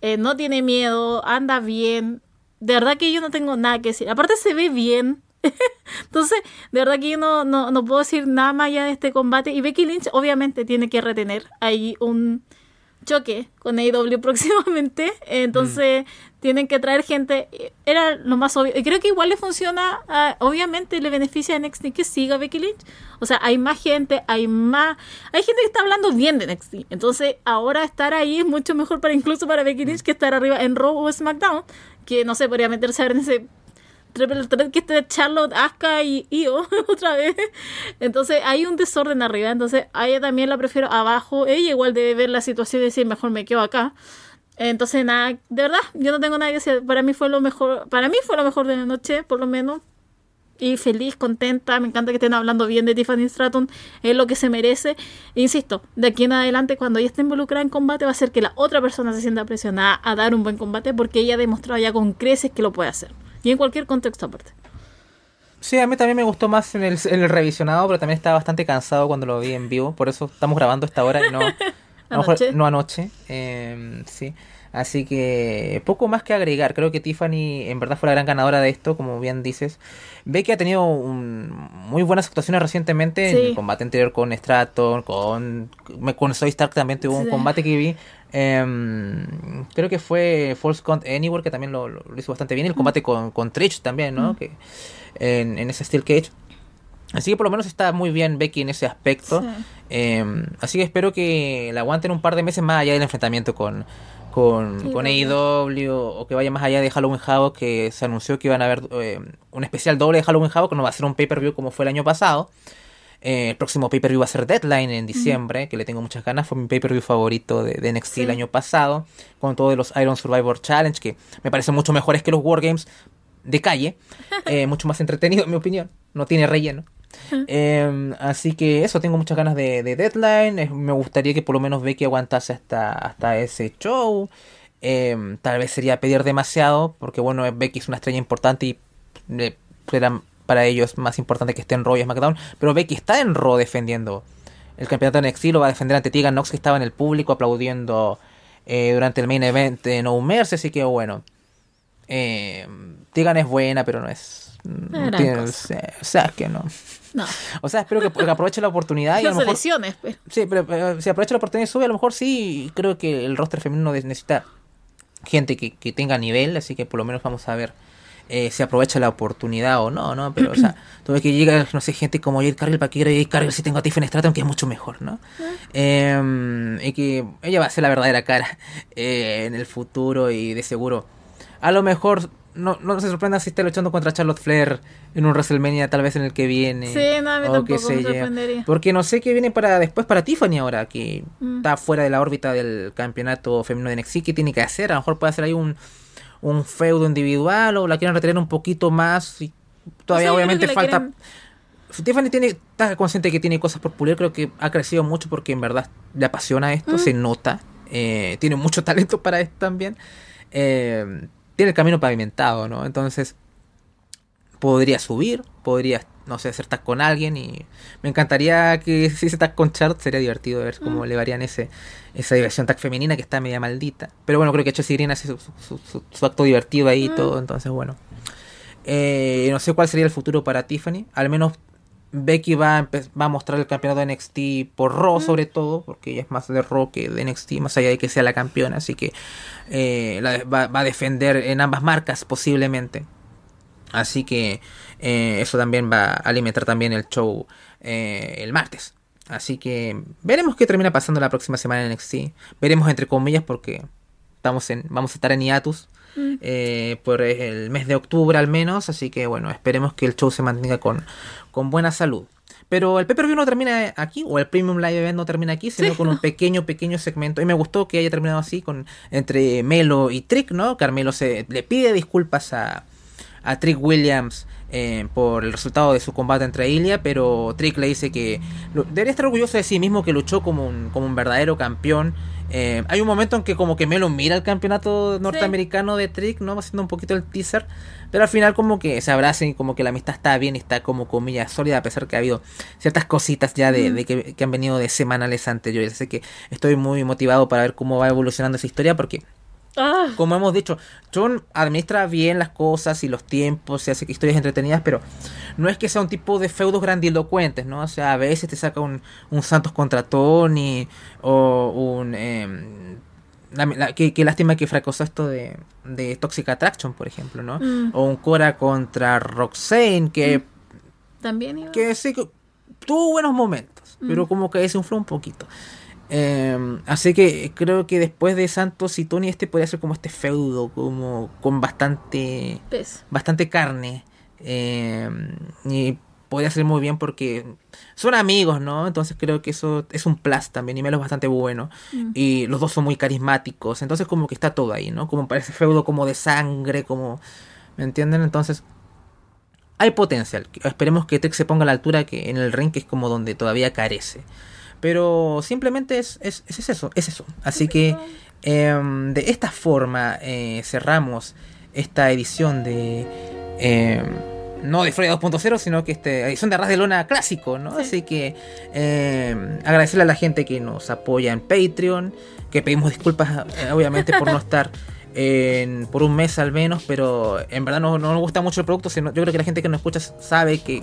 Eh, no tiene miedo, anda bien. De verdad que yo no tengo nada que decir. Aparte se ve bien. Entonces, de verdad que yo no, no, no, puedo decir nada más allá de este combate. Y Becky Lynch obviamente tiene que retener ahí un choque con AEW próximamente. Entonces. Tienen que traer gente. Era lo más obvio. Y creo que igual le funciona. obviamente, le beneficia a NXT que siga Becky Lynch. O sea, hay más gente, hay más. Hay gente que está hablando bien de NXT. Entonces, ahora estar ahí es mucho mejor para incluso para Becky Lynch que estar arriba en Raw o SmackDown. Que no sé, podría meterse a ver en ese que esté Charlotte, Asuka y Io otra vez. Entonces hay un desorden arriba. Entonces a ella también la prefiero abajo. Ella igual debe ver la situación y decir mejor me quedo acá. Entonces nada, de verdad, yo no tengo nada que decir. Para mí fue lo mejor, para mí fue lo mejor de la noche, por lo menos. Y feliz, contenta, me encanta que estén hablando bien de Tiffany Stratton, es lo que se merece. E insisto, de aquí en adelante, cuando ella esté involucrada en combate, va a ser que la otra persona se sienta presionada a dar un buen combate porque ella ha demostrado ya con creces que lo puede hacer. Y en cualquier contexto aparte. Sí, a mí también me gustó más en el, el, revisionado, pero también estaba bastante cansado cuando lo vi en vivo. Por eso estamos grabando esta hora y no anoche. no anoche. Em, sí. Así que poco más que agregar. Creo que Tiffany en verdad fue la gran ganadora de esto, como bien dices. Ve que ha tenido muy buenas actuaciones recientemente en el combate anterior con Stratton, con, con Soy Stark también tuvo un combate que vi Em, creo que fue False Count Anywhere, que también lo, hizo bastante bien. El combate con, con Trish también, ¿no? Que, en, ese Steel Cage. Así que por lo menos está muy bien Becky en ese aspecto. Em, así que espero que la aguanten un par de meses más allá del enfrentamiento con, con, con AEW o que vaya más allá de Halloween Havoc que se anunció que iban a haber eh, un especial doble de Halloween Havoc que no va a ser un pay-per-view como fue el año pasado eh, el próximo pay-per-view va a ser Deadline en diciembre, que le tengo muchas ganas. Fue mi pay-per-view favorito de, NXT el año pasado, con todos los Iron Survivor Challenge, que me parecen mucho mejores que los Wargames de calle. Eh, mucho más entretenido, en mi opinión. No tiene relleno. Em, así que eso, tengo muchas ganas de, Deadline. me gustaría que por lo menos Becky aguantase hasta, hasta ese show. Em, tal vez sería pedir demasiado, porque bueno, Becky es una estrella importante y eh, para ellos más importante que esté en Raw y SmackDown. Pero Becky está en Raw defendiendo el campeonato en exilio, va a defender ante Tegan Nox que estaba en el público aplaudiendo eh, durante el main event de No Mercy. Así que bueno, eh, Tegan es buena, pero no es. No tiene, o sea, que no. No. O sea, espero que, aproveche la oportunidad y a lo mejor, pues. Sí, pero, si aprovecha la oportunidad y sube, a lo mejor sí, creo que el roster femenino necesita gente que, que tenga nivel, así que por lo menos vamos a ver eh, se aprovecha la oportunidad o no, ¿no? Pero, o sea, tuve que llegar, no sé, gente como Jade Cargill para que Jade Cargill si tengo a Tiffany Stratton, que es mucho mejor, ¿no? Em, y que ella va a ser la verdadera cara eh, en el futuro y de seguro. A lo mejor no, no se sorprenda si está luchando contra Charlotte Flair en un WrestleMania tal vez en el que viene. Sí, no, a mí tampoco me sorprendería. Porque no sé qué viene para después para Tiffany ahora, que mm. está fuera de la órbita del campeonato femenino de NXT, ¿qué tiene que hacer? A lo mejor puede hacer ahí un un feudo individual o la quieren retener un poquito más y todavía obviamente falta Tiffany tiene está consciente que tiene cosas por pulir creo que ha crecido mucho porque en verdad le apasiona esto mm. se nota eh, tiene mucho talento para esto también eh, tiene el camino pavimentado no entonces podría subir podría no sé hacer tag con alguien y me encantaría que si se tag con Chart sería divertido ver cómo mm. le varían ese esa diversión tag femenina que está media maldita. Pero bueno, creo que Green hace su, acto divertido ahí y mm. todo, entonces bueno. Eh, no sé cuál sería el futuro para Tiffany. Al menos Becky va a, va a mostrar el campeonato de NXT por Raw, sobre todo, porque ella es más de Raw que de NXT, más allá de que sea la campeona. Así que eh, va, a defender en ambas marcas, posiblemente. Así que eh, eso también va a alimentar también el show el martes. Así que veremos qué termina pasando la próxima semana en NXT. Veremos entre comillas porque estamos en, vamos a estar en hiatus mm. eh, por el mes de octubre al menos. Así que bueno, esperemos que el show se mantenga con, con buena salud. Pero el pay-per-view no termina aquí, o el Premium Live Event no termina aquí, sino con un pequeño, pequeño segmento. Y me gustó que haya terminado así, con entre Melo y Trick, ¿no? Carmelo se le pide disculpas a, a Trick Williams eh, por el resultado de su combate entre Ilya, pero Trick le dice que debería estar orgulloso de sí mismo que luchó como un, como un verdadero campeón. Eh, hay un momento en que como que Melo mira el campeonato norteamericano de Trick, ¿no? Haciendo un poquito el teaser. Pero al final como que se abracen y como que la amistad está bien y está como comillas sólida a pesar que ha habido ciertas cositas ya de, que, que, han venido de semanales anteriores. Así que estoy muy motivado para ver cómo va evolucionando esa historia porque Ah. Como hemos dicho, John administra bien las cosas y los tiempos, se hace historias entretenidas, pero no es que sea un tipo de feudos grandilocuentes, ¿no? O sea, a veces te saca un, Santos contra Tony o un... Eh, qué, lástima que fracasó esto de, de Toxic Attraction, por ejemplo, ¿no? Mm. O un Cora contra Roxane, que... Mm. También Que sí, tuvo buenos momentos, pero mm. como que desinfló un poquito. Em, así que creo que después de Santos y Tony este podría ser como este feudo, como con bastante bastante carne. Em, y podría ser muy bien porque son amigos, ¿no? Entonces creo que eso es un plus también y Melo es bastante bueno. Mm. Y los dos son muy carismáticos. Entonces como que está todo ahí, ¿no? Como parece feudo como de sangre, como... ¿Me entienden? Entonces hay potencial. Esperemos que Trek se ponga a la altura que en el ring que es como donde todavía carece. Pero simplemente es, es, es eso, es eso. Así que em, de esta forma eh, cerramos esta edición de... Em, no de Florida 2.0, sino que esta edición de Arras de Lona clásico, ¿no? Así que em, agradecerle a la gente que nos apoya en Patreon, que pedimos disculpas eh, obviamente por no estar por un mes al menos, pero en verdad no, no, nos gusta mucho el producto, sino, yo creo que la gente que nos escucha sabe que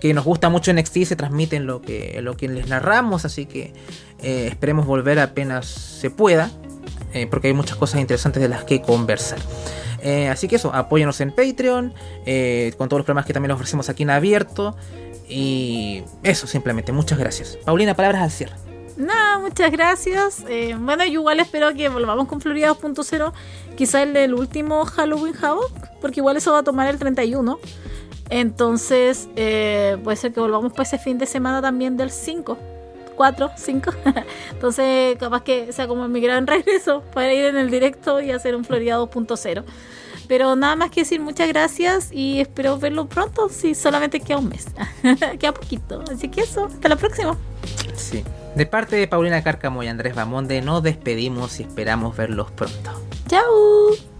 que nos gusta mucho en NXT se transmiten lo que, lo que les narramos, así que eh, esperemos volver apenas se pueda, eh, porque hay muchas cosas interesantes de las que conversar. Eh, así que eso, apóyanos en Patreon, con todos los programas que también les ofrecemos aquí en abierto. Y eso simplemente, muchas gracias. Paulina, palabras al cierre. Nada, muchas gracias. bueno, yo igual espero que volvamos con Florida 2.0, quizá el último Halloween Havoc, porque igual eso va a tomar el 31. Entonces, eh, puede ser que volvamos para ese fin de semana también del 5. 4, 5. Entonces, capaz que sea como mi gran regreso para ir en el directo y hacer un Florida 2.0. Pero nada más que decir muchas gracias y espero verlo pronto, si solamente queda un mes. queda poquito. Así que eso, hasta la próxima. Sí. De parte de Paulina Cárcamo y Andrés Bamonde, nos despedimos y esperamos verlos pronto. ¡Chao!